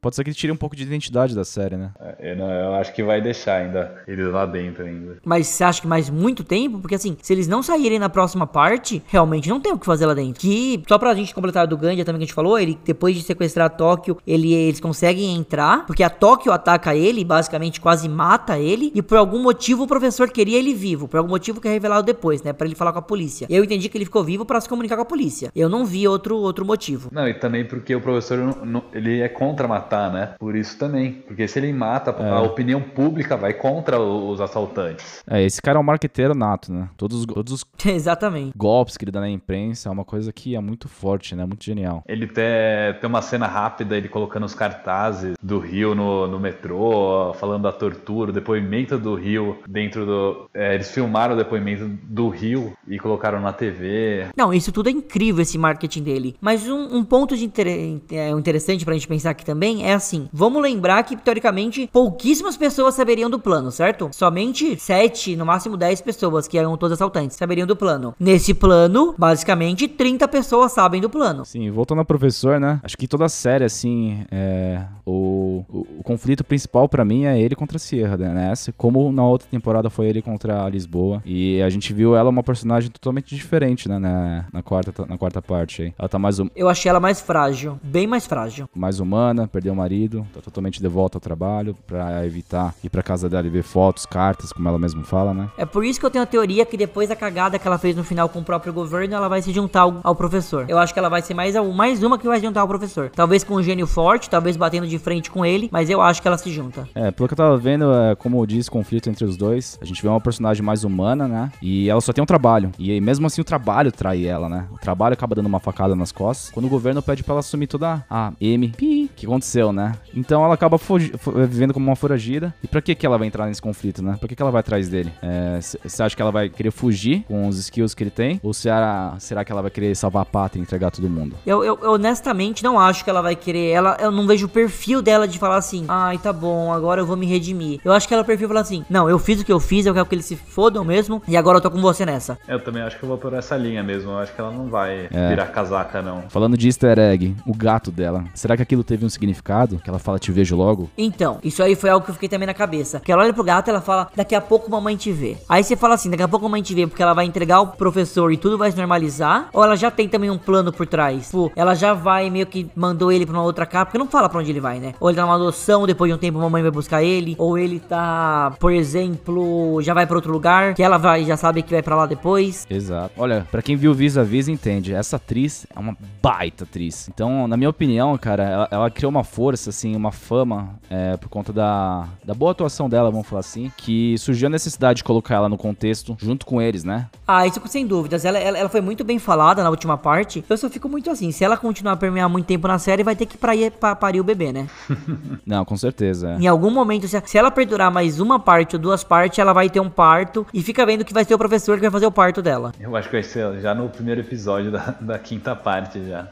Pode ser que tire um pouco de identidade da série, né? Eu, não- eu acho que vai deixar ainda eles lá dentro ainda. Mas você acha que mais muito tempo? Porque assim, se eles não saírem na próxima parte, realmente não tem o que fazer lá dentro. Que, só pra gente completar do Gandia também que a gente falou, ele depois de sequestrar a Tóquio, ele, eles conseguem entrar, porque a Tóquio ataca ele, basicamente quase mata ele, e por algum motivo o professor queria ele vivo, por algum motivo que é revelado depois, né, Pra ele falar com a polícia. Eu entendi que ele ficou vivo pra se comunicar com a polícia. Eu não vi outro, outro motivo. Não, e também porque o professor não- não- ele é contra matar, né? Por isso também. Porque se ele mata, a opinião pública vai contra os assaltantes. Assaltantes. É, esse cara é um marqueteiro nato, né? Todos, os- todos os Exatamente. golpes que ele dá na imprensa é uma coisa que é muito forte, né? Muito genial. Ele tem, tem uma cena rápida, ele colocando os cartazes do Rio no, no metrô, falando da tortura, o depoimento do Rio dentro do. é, eles filmaram o depoimento do Rio e colocaram na TV. Não, isso tudo é incrível, esse marketing dele. Mas um, um ponto de inter- é, interessante pra gente pensar aqui também é assim: vamos lembrar que, teoricamente, pouquíssimas pessoas saberiam do plano, certo? Somente 7, no máximo 10 pessoas, que eram todos assaltantes, saberiam do plano. Nesse plano, basicamente, 30 pessoas sabem do plano. Sim, voltando ao professor, né? Acho que toda a série, assim, é, o, o, o conflito principal pra mim é ele contra a Sierra, né? Nessa, como na outra temporada foi ele contra a Lisboa. E a gente viu ela uma personagem totalmente diferente, né? Na, na, quarta, na quarta parte aí. Ela tá mais, hum- Eu achei ela mais frágil, bem mais frágil. mais humana, perdeu o marido, tá totalmente de volta ao trabalho pra evitar ir pra casa dela e ver fotos, cartas, como ela mesma fala, né? É por isso que eu tenho a teoria que depois da cagada que ela fez no final com o próprio governo, ela vai se juntar ao, ao professor. Eu acho que ela vai ser mais, mais uma que vai se juntar ao professor. Talvez com um gênio forte, talvez batendo de frente com ele, mas eu acho que ela se junta. É, pelo que eu tava vendo, é, como disse, conflito entre os dois. A gente vê uma personagem mais humana, né? E ela só tem um trabalho. E aí, mesmo assim, o trabalho trai ela, né? O trabalho acaba dando uma facada nas costas. Quando o governo pede pra ela assumir toda a M, pi, que aconteceu, né? Então ela acaba vivendo como uma foragida. E pra que que ela vai entrar nesse conflito, né? Pra que que ela vai atrás dele? Você acha que ela vai querer fugir com os skills que ele tem? Ou será, será que ela vai querer salvar a pátria e entregar todo mundo? Eu, eu- eu honestamente não acho que ela vai querer. Ela, eu não vejo o perfil dela de falar assim: ai, tá bom, agora eu vou me redimir. Eu acho que ela é o perfil falar assim: não, eu fiz o que eu fiz, eu quero que eles se fodam mesmo, e agora eu tô com você nessa. Eu também acho que eu vou por essa linha mesmo. Eu acho que ela não vai É. virar casaca, não. Falando de easter egg, o gato dela. Será que aquilo teve um significado? Que ela fala te vejo logo? Então, isso aí foi algo que eu fiquei também na cabeça. Que ela olha pro gato e ela fala: daqui a pouco mamãe te vê. Aí você fala assim: daqui a pouco mamãe te vê porque ela vai entregar o professor e tudo vai se normalizar. Ou ela já tem também um plano por trás? Tipo, ela já vai meio que mandou ele pra uma outra capa. Porque não fala pra onde ele vai, né? Ou ele tá numa adoção, depois de um tempo mamãe vai buscar ele. Ou ele tá, por exemplo, já vai pra outro lugar. Que ela vai, já sabe que vai pra lá depois. Exato. Olha, pra quem viu Vis a Vis entende, essa atriz é uma baita atriz. Então, na minha opinião, cara, ela, ela criou uma força, assim, uma fama é, por conta da, da boa atuação dela, vamos falar assim, que surgiu a necessidade de colocar ela no contexto junto com eles, né? Ah, isso sem dúvidas. Ela, ela, ela foi muito bem falada na última parte. Eu só fico muito assim. Se ela continuar a permear muito tempo na série, vai ter que pra, pra parir o bebê, né? Não, com certeza. é. Em algum momento, se, se ela perdurar mais uma parte ou duas partes, ela vai ter um parto e fica vendo que vai ser o professor que vai fazer o parto dela. Eu acho que vai ser já no primeiro episódio da, da quinta parte já.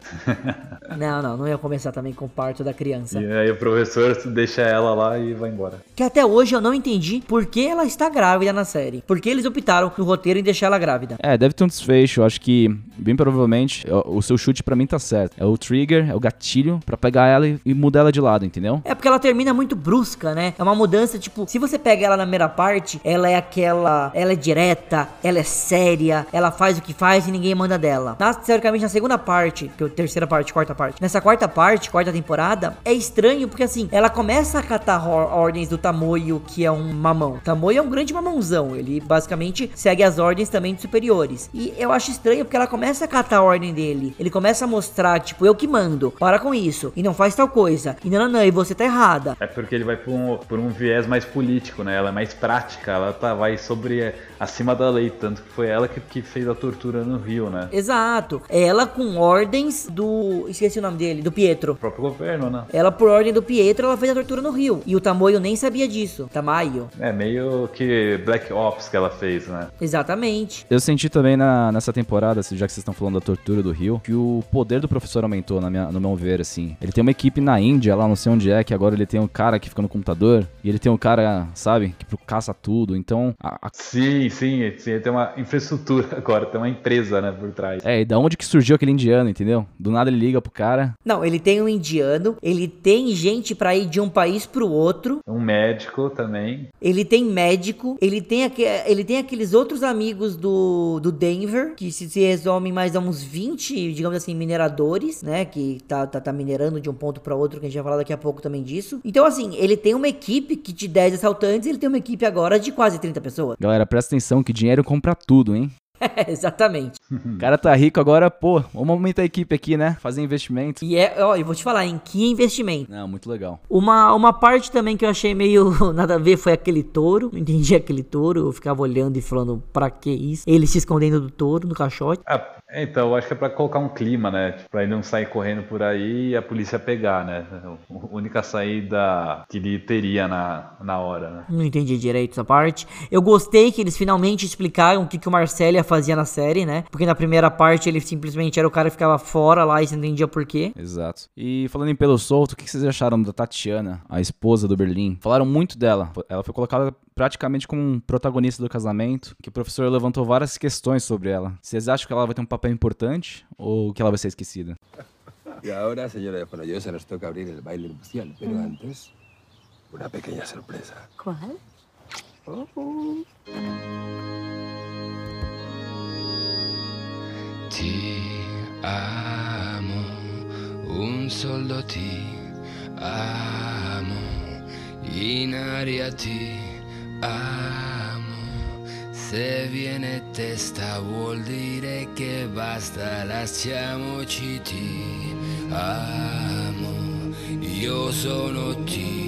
Não, não, não ia começar também com o parto da criança. E aí o professor deixa ela lá e vai embora. Que até hoje eu não entendi por que ela está grávida na série. Por que eles optaram no roteiro em deixar ela grávida. É, deve ter um desfecho. Eu acho que, bem provavelmente, o, seu chute pra mim tá certo. É o trigger, é o gatilho pra pegar ela e, e mudar ela de lado, entendeu? É porque ela termina muito brusca, né? É uma mudança, tipo, se você pega ela na primeira parte, ela é aquela. Ela é direta, ela é séria, ela faz o que faz e ninguém manda dela. Na, teoricamente, na segunda parte, que é a terceira parte, quarta parte. Nessa quarta parte, quarta temporada, é estranho porque assim, ela começa a acatar or- ordens do Tamoio, que é um mamão. Tamoio é um grande mamãozão. Ele basicamente segue as ordens também de superiores. E eu acho estranho porque ela começa a acatar a ordem dele. Ele começa a mostrar, tipo, eu que mando. Para com isso. E não faz tal coisa. E não, não, não, e você tá errada. É porque ele vai por um, por um viés mais político, né? Ela é mais prática, ela tá, vai sobre acima da lei, tanto que foi ela que, que fez a tortura no Rio, né? Exato. Ela com ordens do. Esqueci o nome dele, do Pietro. O próprio governo, né? Ela, por ordem do Pietro, ela fez a tortura no Rio. E o Tamoio nem sabia disso. Tamayo. É meio que Black Ops que ela fez, né? Exatamente. Eu senti também na, nessa temporada, já que vocês estão falando da tortura do Rio, que o poder do professor aumentou, na minha- no meu ver, assim. Ele tem uma equipe na Índia, lá não sei onde é, que agora ele tem um cara que fica no computador, e ele tem um cara, sabe, que caça tudo. Então, a- a- Sim, sim, sim, tem uma infraestrutura agora, tem uma empresa, né, por trás. é, e da onde que surgiu aquele indiano, entendeu? Do nada ele liga pro cara. Não, ele tem um indiano, ele tem gente pra ir de um país pro outro, Um médico também. ele tem médico, ele tem, aque- ele tem aqueles outros amigos do, do Denver, que se, se resumem mais a uns 20, digamos assim, mineradores, né? Que tá, tá, tá minerando de um ponto pra outro, que a gente vai falar daqui a pouco também disso. Então, assim, ele tem uma equipe que de 10 assaltantes, ele tem uma equipe agora de quase 30 pessoas. Galera, presta atenção que dinheiro compra tudo, hein? Exatamente. O cara tá rico agora, pô, vamos aumentar a equipe aqui, né? Fazer investimento. E é, ó, eu vou te falar, em que investimento? Não, muito legal. Uma, uma parte também que eu achei meio nada a ver foi aquele touro. Não entendi aquele touro. Eu ficava olhando e falando, pra que isso? Ele se escondendo do touro, no caixote. Ah, então, eu acho que é pra colocar um clima, né? Tipo, pra ele não sair correndo por aí e a polícia pegar, né? A única saída que ele teria na, na hora, né? Não entendi direito essa parte. Eu gostei que eles finalmente explicaram o que, que o Marcélia fazia na série, né? Porque na primeira parte ele simplesmente era o cara que ficava fora lá e você não entendia por quê. Exato. E falando em pelo solto, o que vocês acharam da Tatiana, a esposa do Berlim? Falaram muito dela. Ela foi colocada praticamente como um protagonista do casamento, que o professor levantou várias questões sobre ela. Vocês acham que ela vai ter um papel importante ou que ela vai ser esquecida? Y ahora, señora de Fonollosa, nos toca abrir el baile nupcial, pero antes, una pequeña sorpresa. ¿Cuál? Ti amo, un solo ti amo, in aria ti amo. Se viene testa vuol dire che basta, lasciamoci ti. Amo, io sono ti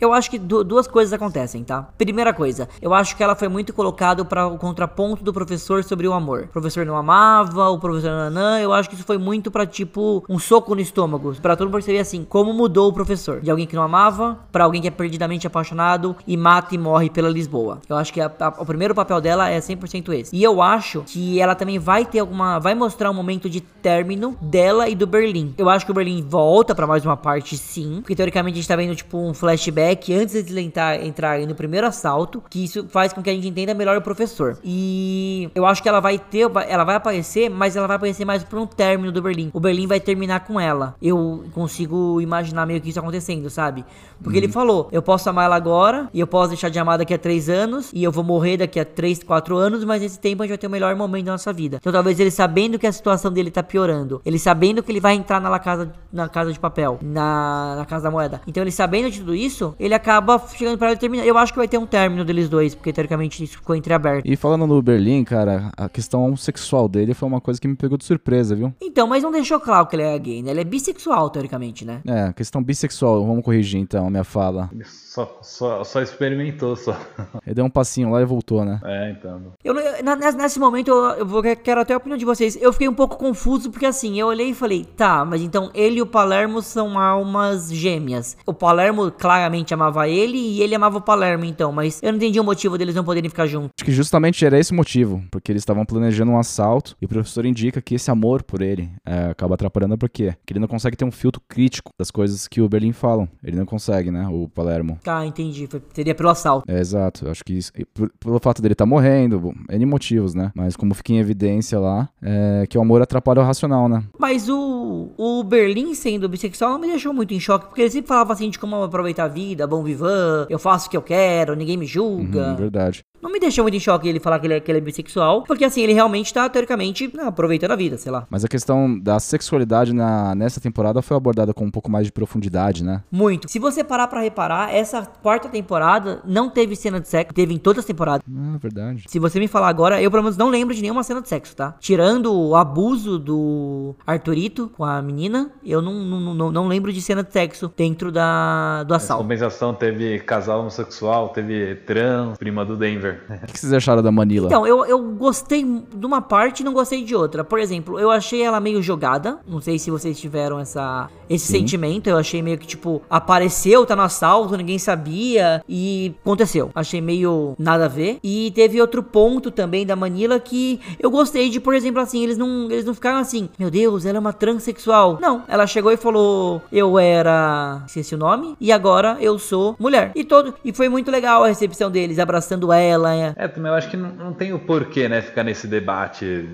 Eu acho que du- duas coisas acontecem, tá? Primeira coisa, eu acho que ela foi muito colocado para o contraponto do professor sobre o amor. O professor não amava, o professor nanã, eu acho que isso foi muito pra tipo um soco no estômago, Pra todo mundo perceber assim, como mudou o professor. De alguém que não amava pra alguém que é perdidamente apaixonado e mata e morre pela Lisboa. Eu acho que a- a- o primeiro papel dela é 100% esse. E eu acho que ela também vai ter alguma, vai mostrar um momento de término dela e do Berlim. Eu acho que o Berlim volta pra mais uma parte sim, porque teoricamente a gente tá vendo tipo um flashback antes de ele entrar, entrar no primeiro assalto, que isso faz com que a gente entenda melhor o professor. E eu acho que ela vai ter, ela vai aparecer, mas ela vai aparecer mais pra um término do Berlim. O Berlim vai terminar com ela. Eu consigo imaginar meio que isso acontecendo, sabe? Porque ele falou, eu posso amar ela agora, e eu posso deixar de amar daqui a três anos, e eu vou morrer daqui a três, quatro anos, mas nesse tempo a gente vai ter o melhor momento da nossa vida. Então talvez ele sabendo que a situação dele tá piorando, ele sabendo que ele vai entrar na casa, na casa de papel, na, na casa da moeda. Então ele sabendo de tudo isso, ele acaba chegando pra ela e terminar. Eu acho que vai ter um término deles dois, porque teoricamente isso ficou entreaberto. E falando no Berlim, cara, a questão sexual dele foi uma coisa que me pegou de surpresa, viu? Então, mas não deixou claro que ele é gay, né? Ele é bissexual, teoricamente, né? É, questão bissexual, vamos corrigir então a minha fala. Ele só, só, só experimentou só. Ele deu um passinho lá e voltou, né? É, então. Eu, não- eu- nesse- momento, eu, eu vou, quero até a opinião de vocês. Eu fiquei um pouco confuso, porque assim, eu olhei e falei, tá, mas então ele e o Palermo são almas gêmeas. O Palermo claramente amava ele e ele amava o Palermo, então, mas eu não entendi o motivo deles não poderem ficar juntos. Acho que justamente era esse o motivo, porque eles estavam planejando um assalto e o professor indica que esse amor por ele é, acaba atrapalhando por quê? Que ele não consegue ter um filtro crítico das coisas que o Berlim falam. Ele não consegue, né? O Palermo. Ah, entendi. Foi- seria pelo assalto. É, exato. Acho que isso, por- pelo fato dele estar morrendo, bom, N motivos, né? Mas como fica em evidência lá, é que o amor atrapalha o racional, né? Mas o, o Berlim sendo bissexual não me deixou muito em choque, porque ele sempre falava assim de como aproveitar a vida, bom vivan, eu faço o que eu quero, ninguém me julga. Uhum, verdade. Não me deixou muito em choque ele falar que ele, é, que ele é bissexual, porque assim, ele realmente tá, teoricamente, né, aproveitando a vida, sei lá. Mas a questão da sexualidade na, nessa temporada foi abordada com um pouco mais de profundidade, né? Muito. Se você parar pra reparar, essa quarta temporada não teve cena de sexo, teve em todas as temporadas. Ah, verdade. Se você me falar agora, eu pelo menos não lembro de nenhuma cena de sexo, tá? Tirando o abuso do Arthurito com a menina, eu não, não, não, não lembro de cena de sexo dentro da, do assalto. compensação, teve casal homossexual, teve trans, prima do Denver. O que vocês acharam da Manila? Então, eu, eu gostei de uma parte e não gostei de outra. Por exemplo, eu achei ela meio jogada. Não sei se vocês tiveram essa, esse sentimento. Eu achei meio que, tipo, apareceu, tá no assalto, ninguém sabia. E aconteceu. Achei meio nada a ver. E teve outro ponto também da Manila que eu gostei de, por exemplo, assim, eles não, eles não ficaram assim, meu Deus, ela é uma transexual. Não, ela chegou e falou, eu era. esqueci o nome. E agora eu sou mulher. E todo. E foi muito legal a recepção deles, abraçando ela. É, também eu acho que não, não tem o porquê, né, ficar nesse debate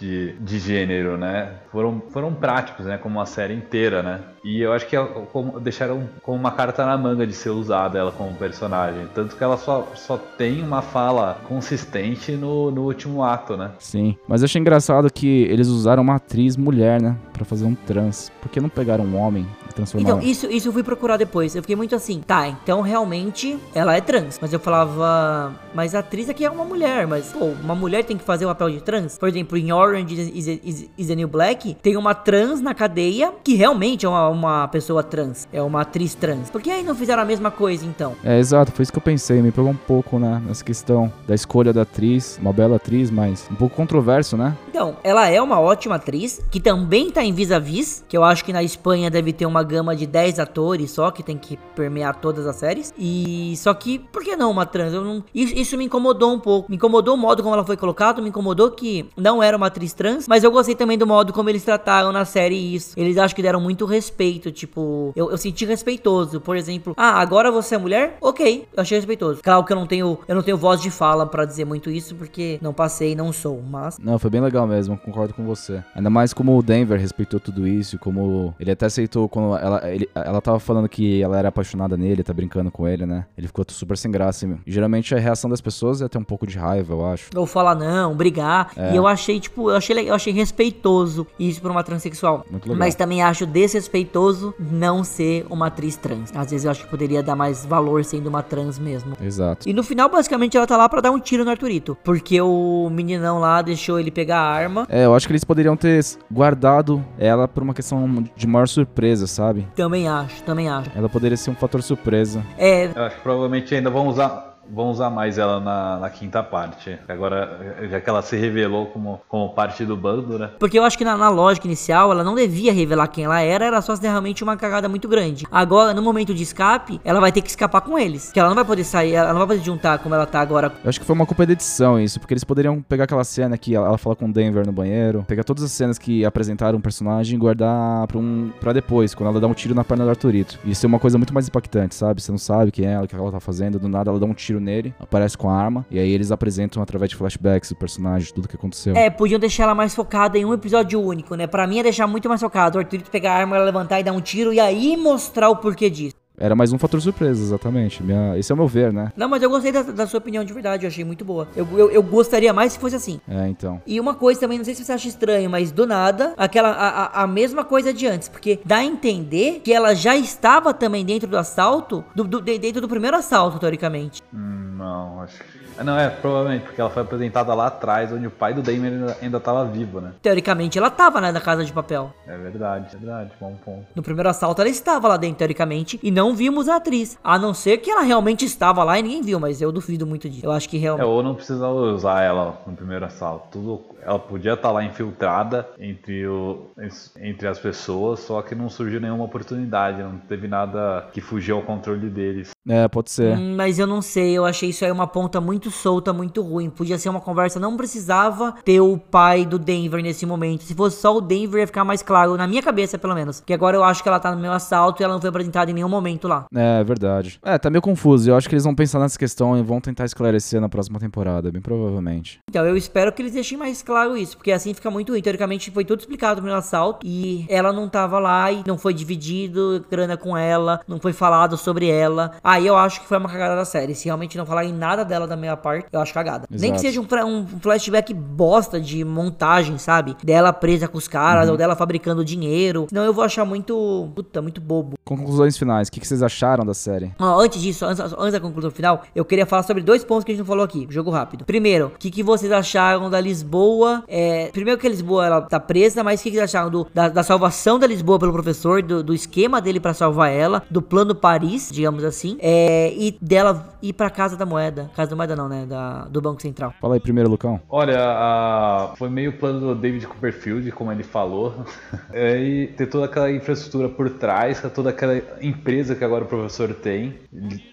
de, de gênero, né? Foram, foram práticos, né? Como uma série inteira, né? E eu acho que é como- deixaram como uma carta na manga de ser usada ela como personagem. Tanto que ela só, só tem uma fala consistente no, no último ato, né? Sim. Mas eu achei engraçado que eles usaram uma atriz mulher, né? Pra fazer um trans. Por que não pegaram um homem e transformaram? Então, isso, isso eu fui procurar depois. Eu fiquei muito assim, tá, então realmente ela é trans. Mas eu falava, mas a atriz aqui é uma mulher. Mas, pô, uma mulher tem que fazer o papel de trans? Por exemplo, em Orange is, is, is- the New Black, tem uma trans na cadeia que realmente é uma, uma pessoa trans. É uma atriz trans. Por que aí não fizeram a mesma coisa, então? É, exato, foi isso que eu pensei. Me pegou um pouco, né? Nessa questão da escolha da atriz. Uma bela atriz, mas um pouco controverso, né? Então, ela é uma ótima atriz, que também tá em Vis-a-Vis, que eu acho que na Espanha deve ter uma gama de 10 atores só, que tem que permear todas as séries. E só que, por que não uma trans? Eu não- isso, isso me incomodou um pouco. Me incomodou o modo como ela foi colocada, me incomodou que não era uma atriz trans, mas eu gostei também do modo como eles trataram na série isso. Eles acho que deram muito respeito, tipo, eu, eu senti respeitoso. Por exemplo, ah, agora você é mulher? Ok, eu achei respeitoso. Claro que eu não tenho, eu não tenho voz de fala pra dizer muito isso, porque não passei, não sou, mas Não, foi bem legal mesmo, concordo com você. Ainda mais como o Denver respeitou tudo isso, como ele até aceitou quando ela, ele, ela tava falando que ela era apaixonada nele, tá brincando com ele, né? Ele ficou super sem graça. E, geralmente a reação das pessoas é ter um pouco de raiva, eu acho. ou falar não, brigar. É. E eu achei, tipo, eu achei, eu achei respeitoso isso pra uma transexual. Muito legal. Mas também acho desrespeitoso não ser uma atriz trans. Às vezes eu acho que poderia dar mais valor sendo uma trans mesmo. Exato. E no final, basicamente, ela tá lá pra dar um tiro no Arthurito. Porque o meninão lá deixou ele pegar a arma. É, eu acho que eles poderiam ter guardado ela por uma questão de maior surpresa, sabe? Também acho, também acho. Ela poderia ser um fator surpresa. É, Eu acho que provavelmente ainda vão usar. Vão usar mais ela na, na quinta parte. Agora, já que ela se revelou como, como parte do bando, né? Porque eu acho que na, na lógica inicial ela não devia revelar quem ela era, era só realmente uma cagada muito grande. Agora, no momento de escape, ela vai ter que escapar com eles. Que ela não vai poder sair, ela não vai poder juntar como ela tá agora. Eu acho que foi uma culpa da edição isso, porque eles poderiam pegar aquela cena que ela, ela fala com o Denver no banheiro, pegar todas as cenas que apresentaram um personagem e guardar pra, um, pra depois, quando ela dá um tiro na perna do Arthurito. Isso é uma coisa muito mais impactante, sabe? Você não sabe quem é ela, o que ela tá fazendo, do nada ela dá um tiro nele, aparece com a arma, e aí eles apresentam através de flashbacks o personagem, tudo que aconteceu. É, podiam deixar ela mais focada em um episódio único, né? Pra mim é deixar muito mais focado. O Arthurito pegar a arma, ela levantar e dar um tiro e aí mostrar o porquê disso. Era mais um fator surpresa, exatamente. Minha- Esse é o meu ver, né? Não, mas eu gostei da, da sua opinião de verdade, eu achei muito boa. Eu, eu, eu gostaria mais se fosse assim. É, então. E uma coisa também, não sei se você acha estranho, mas do nada, aquela a, a- a mesma coisa de antes, porque dá a entender que ela já estava também dentro do assalto, do, do- de- dentro do primeiro assalto, teoricamente. Hum, não, acho que. Ah, Não, é, provavelmente, porque ela foi apresentada lá atrás, onde o pai do Damon ainda, ainda tava vivo, né? Teoricamente ela estava né, na casa de papel. É verdade, é verdade, bom ponto. No primeiro assalto ela estava lá dentro, teoricamente, e não vimos a atriz. A não ser que ela realmente estava lá e ninguém viu, mas eu duvido muito disso. Eu acho que É, realmente. ou não precisava usar ela no primeiro assalto. Tudo, ela podia estar lá infiltrada entre, o, entre as pessoas, só que não surgiu nenhuma oportunidade, não teve nada que fugiu ao controle deles. É, pode ser. Hum, Mas eu não sei, eu achei isso aí uma ponta muito solta, muito ruim. Podia ser uma conversa, não precisava ter o pai do Denver nesse momento. Se fosse só o Denver, ia ficar mais claro, na minha cabeça pelo menos. Que agora eu acho que ela tá no meu assalto e ela não foi apresentada em nenhum momento lá. É, verdade. É, tá meio confuso. Eu acho que eles vão pensar nessa questão e vão tentar esclarecer na próxima temporada, bem provavelmente. Então eu espero que eles deixem mais claro isso, porque assim fica muito ruim. Teoricamente foi tudo explicado no meu assalto e ela não tava lá e não foi dividido grana com ela, não foi falado sobre ela. Aí eu acho que foi uma cagada da série. Se realmente não falarem nada dela da minha parte, eu acho cagada. Nem que Exato. seja um, um flashback bosta de montagem, sabe? Dela presa com os caras ou dela fabricando dinheiro. Senão eu vou achar muito. Puta, muito bobo. Conclusões finais. O que que vocês acharam da série? Ó, antes disso, antes, antes da conclusão final, eu queria falar sobre dois pontos que a gente não falou aqui. Jogo rápido. Primeiro, o que, que vocês acharam da Lisboa? É, primeiro que a Lisboa ela tá presa, mas o que, que vocês acharam do- da, da salvação da Lisboa pelo professor, do, do esquema dele pra salvar ela, do plano Paris, digamos assim, é, e dela ir pra casa da moeda. Casa da moeda não, né? Da, do Banco Central. Fala aí primeiro, Lucão. Olha, a- foi meio plano do David Copperfield, como ele falou. É, e ter toda aquela infraestrutura por trás, toda aquela empresa que agora o professor tem,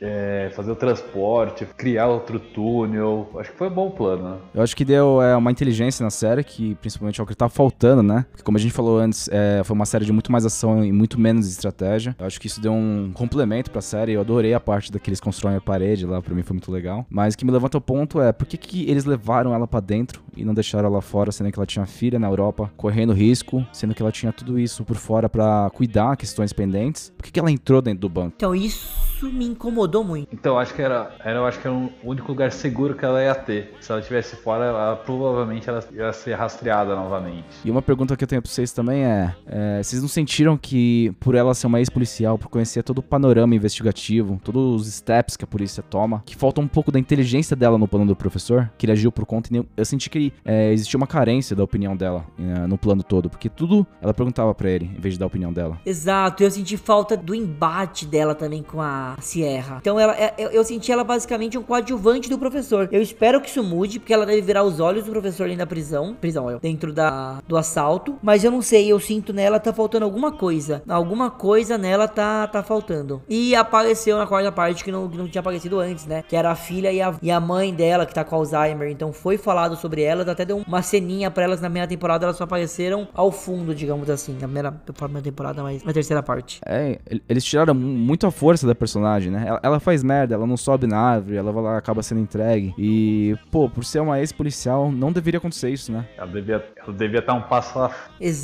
é, fazer o transporte, criar outro túnel. Acho que foi um bom plano, né? Eu acho que deu é, uma inteligência na série, que principalmente é o que tá faltando, né? Porque, como a gente falou antes, é, foi uma série de muito mais ação e muito menos estratégia. Eu acho que isso deu um complemento pra série. Eu adorei a parte da que eles constroem a parede lá, pra mim foi muito legal. Mas o que me levanta o ponto é, por que, que eles levaram ela pra dentro e não deixaram ela fora, sendo que ela tinha filha na Europa, correndo risco, sendo que ela tinha tudo isso por fora pra cuidar questões pendentes? Por que, que ela entrou dentro do banco? Então isso me incomodou muito. Então eu acho que era, era, eu acho que era o único lugar seguro que ela ia ter. Se ela estivesse fora, ela, provavelmente ela ia ser rastreada novamente. E uma pergunta que eu tenho pra vocês também é, é, vocês não sentiram que por ela ser uma ex-policial, por conhecer todo o panorama investigativo, todos os steps que a polícia toma, que falta um pouco da inteligência dela no plano do professor, que ele agiu por conta e eu senti que é, existia uma carência da opinião dela é, no plano todo, porque tudo ela perguntava pra ele, em vez de dar a opinião dela. Exato, eu senti falta do embate dela também com a Sierra. Então ela, é- eu, eu senti ela basicamente um coadjuvante do professor. Eu espero que isso mude, porque ela deve virar os olhos do professor dentro da prisão. Prisão, dentro da, do assalto. Mas eu não sei, eu sinto nela tá faltando alguma coisa. Alguma coisa nela tá, tá faltando. E apareceu na quarta parte que não, que não tinha aparecido antes, né? Que era a filha e a, e a mãe dela que tá com Alzheimer. Então foi falado sobre elas, até deu uma ceninha pra elas na primeira temporada. Elas só apareceram ao fundo, digamos assim. Na primeira, primeira temporada, mas na terceira parte. É, el- eles tiraram mu- muito a força da personagem, né? Ela, ela faz merda, ela não sobe na árvore, ela vai lá, acaba sendo entregue. E, pô, por ser uma ex-policial, não deveria acontecer isso, né? Ela devia, ela devia estar um passo à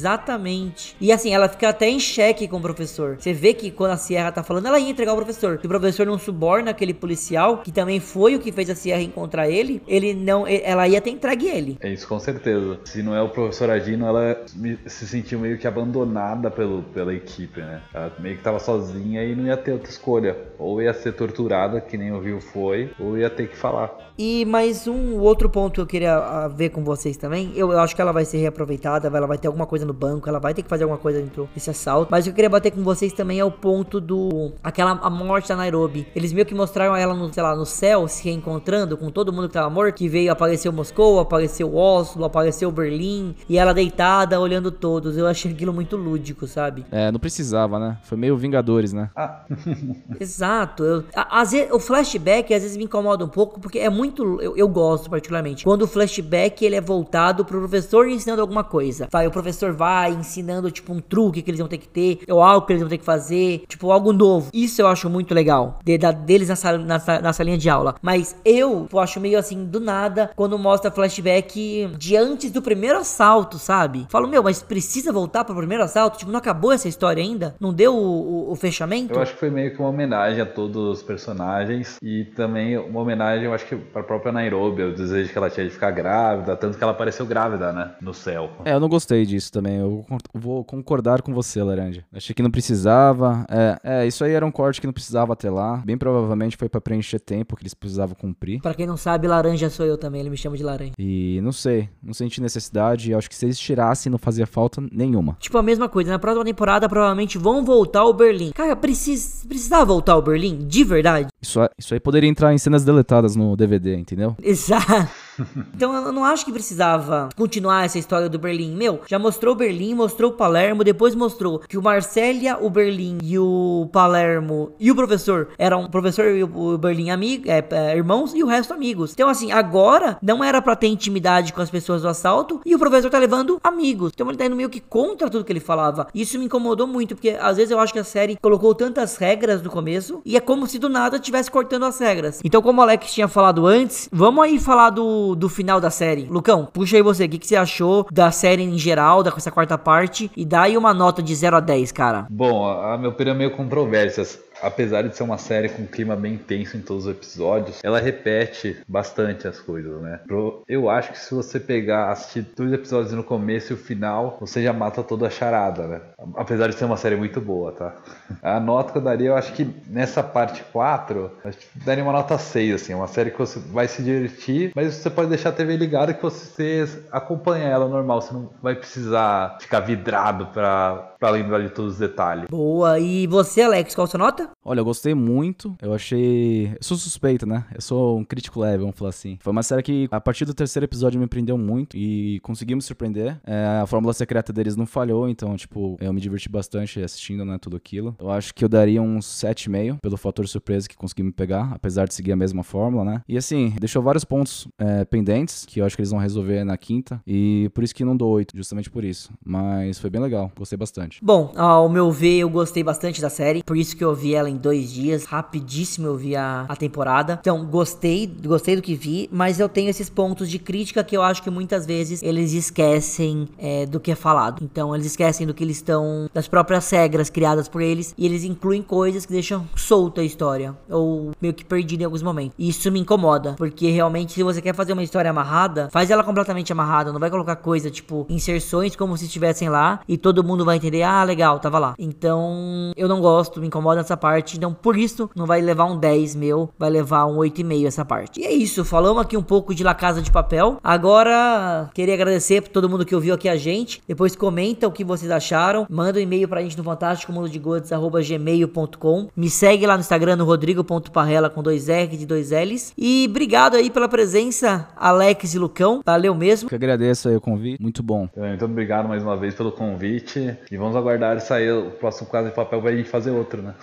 Exatamente. E assim, ela fica até em xeque com o professor. Você vê que quando a Sierra tá falando, ela ia entregar o professor. Se o professor não suborna aquele policial, que também foi o que fez a Sierra encontrar ele, ele não. Ela ia ter entregue ele. É isso com certeza. Se não é o professor agindo, ela se sentiu meio que abandonada pelo, pela equipe, né? Ela meio que tava sozinha e não ia ter outra escolha. Ou ia ser torturada, que nem o Rio foi, ou ia ter que falar. E mais um outro ponto que eu queria ah, ver com vocês também. Eu, eu acho que ela vai ser reaproveitada, ela vai ter alguma coisa no banco, ela vai ter que fazer alguma coisa dentro desse assalto. Mas o que eu queria bater com vocês também é o ponto do. aquela a morte da Nairobi. Eles meio que mostraram ela no, sei lá, no céu, se reencontrando com todo mundo que tava morto. Que veio, apareceu Moscou, apareceu Oslo, apareceu Berlim. E ela deitada, olhando todos. Eu achei aquilo muito lúdico, sabe? É, não precisava, né? Foi meio Vingadores, né? Ah, Exato. Eu, a- às vezes, o flashback às vezes me incomoda um pouco, porque é muito. Eu, eu gosto particularmente. Quando o flashback ele é voltado pro professor ensinando alguma coisa. Vai, o professor vai ensinando, tipo, um truque que eles vão ter que ter, ou algo que eles vão ter que fazer, tipo, algo novo. Isso eu acho muito legal. De, da- deles na, sala, na, sa- na salinha de aula. Mas eu, eu acho meio assim, do nada, quando mostra flashback de antes do primeiro assalto, sabe? Falo, meu, mas precisa voltar pro primeiro assalto? Tipo, não acabou essa história ainda? Não deu o, o- o fechamento? eu acho que foi meio que uma homenagem a todos os personagens e também uma homenagem, eu acho que pra própria Nairobi, o desejo que ela tinha de ficar grávida, tanto que ela apareceu grávida, né? No céu. É, eu não gostei disso também. Eu vou concordar com você, Laranja. Achei que não precisava. É, é, isso aí era um corte que não precisava ter lá. Bem provavelmente foi pra preencher tempo que eles precisavam cumprir. Pra quem não sabe, laranja sou eu também, ele me chama de laranja. E não sei, não senti necessidade. Acho que se eles tirassem, não fazia falta nenhuma. Tipo, a mesma coisa, na próxima temporada provavelmente vão voltar ao Berlim. Cara, precis, precisava voltar ao Berlim? De verdade? Isso, isso aí poderia entrar em cenas deletadas no DVD, entendeu? Exato. Então eu não acho que precisava continuar essa história do Berlim. Meu, já mostrou Berlim, mostrou Palermo, depois mostrou que o Marcélia, o Berlim e o Palermo e o professor eram o professor e o Berlim amigos, é, é, irmãos e o resto amigos. Então assim, agora não era pra ter intimidade com as pessoas do assalto e o professor tá levando amigos. Então ele tá indo meio que contra tudo que ele falava. Isso me incomodou muito, porque às vezes eu acho que a série colocou tantas regras no começo e é como se do nada tivesse cortando as regras. Então, como o Alex tinha falado antes, vamos aí falar do, do final da série. Lucão, puxa aí você, o que, que você achou da série em geral, da essa quarta parte, e dá aí uma nota de 0 a 10, cara. Bom, a, a minha opinião é meio controvérsias. Apesar de ser uma série com um clima bem intenso em todos os episódios, ela repete bastante as coisas, né? Eu acho que se você pegar, assistir dois episódios no começo e o final, você já mata toda a charada, né? Apesar de ser uma série muito boa, tá? A nota que eu daria, eu acho que nessa parte 4, eu daria uma nota 6, assim. É uma série que você vai se divertir, mas você pode deixar a TV ligada que você acompanha ela normal. Você não vai precisar ficar vidrado pra, pra lembrar de todos os detalhes. Boa, e você, Alex, qual a sua nota? Olha, eu gostei muito. Eu achei. Eu sou suspeito, né? Eu sou um crítico leve, vamos falar assim. Foi uma série que, a partir do terceiro episódio, me prendeu muito e conseguiu me surpreender. É, a fórmula secreta deles não falhou, então, tipo, eu me diverti bastante assistindo, né? Tudo aquilo. Eu acho que eu daria um 7,5 pelo fator surpresa que conseguiu me pegar, apesar de seguir a mesma fórmula, né? E assim, deixou vários pontos é, pendentes que eu acho que eles vão resolver na quinta. E por isso que não dou 8, justamente por isso. Mas foi bem legal, gostei bastante. Bom, ao meu ver, eu gostei bastante da série, por isso que eu vi ela em dois dias, rapidíssimo eu vi a, a temporada. Então, gostei, gostei do que vi, mas eu tenho esses pontos de crítica que eu acho que muitas vezes eles esquecem é, do que é falado. Então, eles esquecem do que eles estão, das próprias regras criadas por eles, e eles incluem coisas que deixam solta a história, ou meio que perdida em alguns momentos. E isso me incomoda, porque realmente, se você quer fazer uma história amarrada, faz ela completamente amarrada, não vai colocar coisa tipo inserções como se estivessem lá e todo mundo vai entender, ah, legal, tava lá. Então, eu não gosto, me incomoda essa parte, então por isso não vai levar um 10 meu, vai levar um 8,5 essa parte. E é isso, falamos aqui um pouco de La Casa de Papel. Agora, queria agradecer por todo mundo que ouviu aqui a gente. Depois comenta o que vocês acharam, manda um e-mail pra gente no fantástico mundo de gmail.com. Me segue lá no Instagram no rodrigo.parrela com dois R e dois L's. E obrigado aí pela presença, Alex e Lucão. Valeu mesmo. Que agradeço aí o convite, muito bom. Então, Muito obrigado mais uma vez pelo convite. E vamos aguardar sair o próximo Casa de Papel pra gente fazer outro, né?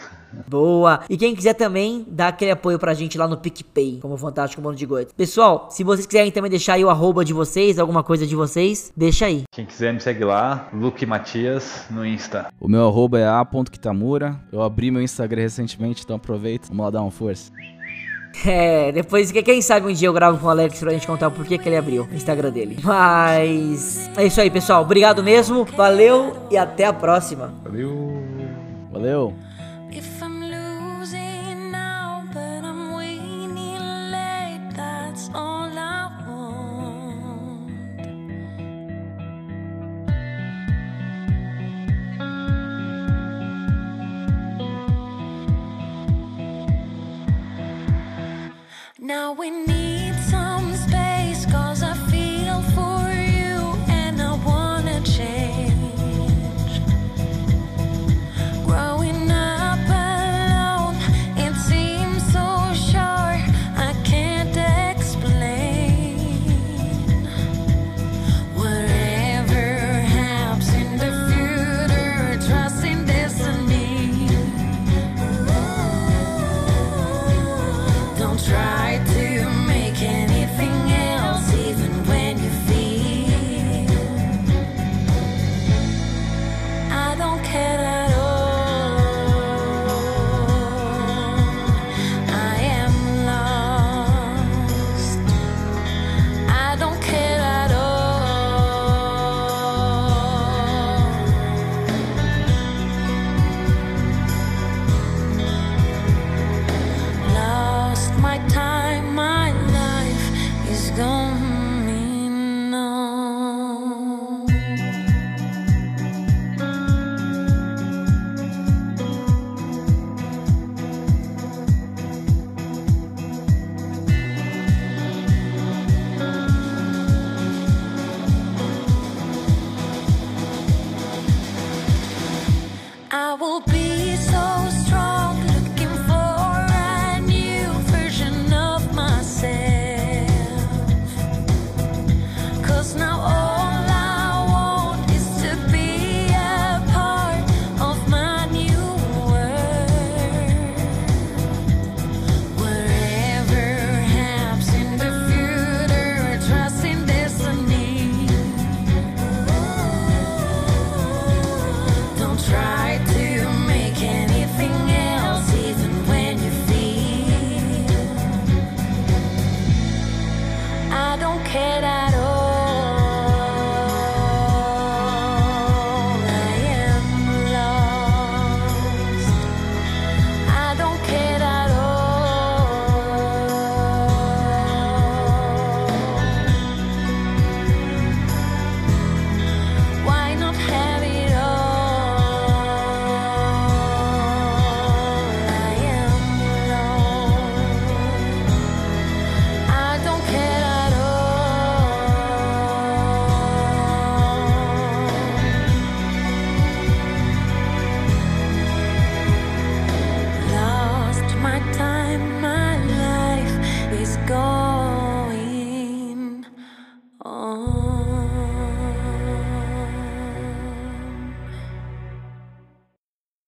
Boa! E quem quiser também, dá aquele apoio pra gente lá no PicPay, como Fantástico Mundo de Goethe. Pessoal, se vocês quiserem também deixar aí o arroba de vocês, alguma coisa de vocês, deixa aí. Quem quiser me segue lá, Luke Matias no Insta. O meu arroba é a.kitamura. Eu abri meu Instagram recentemente, então aproveita. Vamos lá dar uma força. É, depois, que- quem sabe um dia eu gravo com o Alex pra gente contar o porquê que ele abriu o Instagram dele. Mas é isso aí, pessoal. Obrigado mesmo, valeu e até a próxima. Valeu! Valeu! Now we need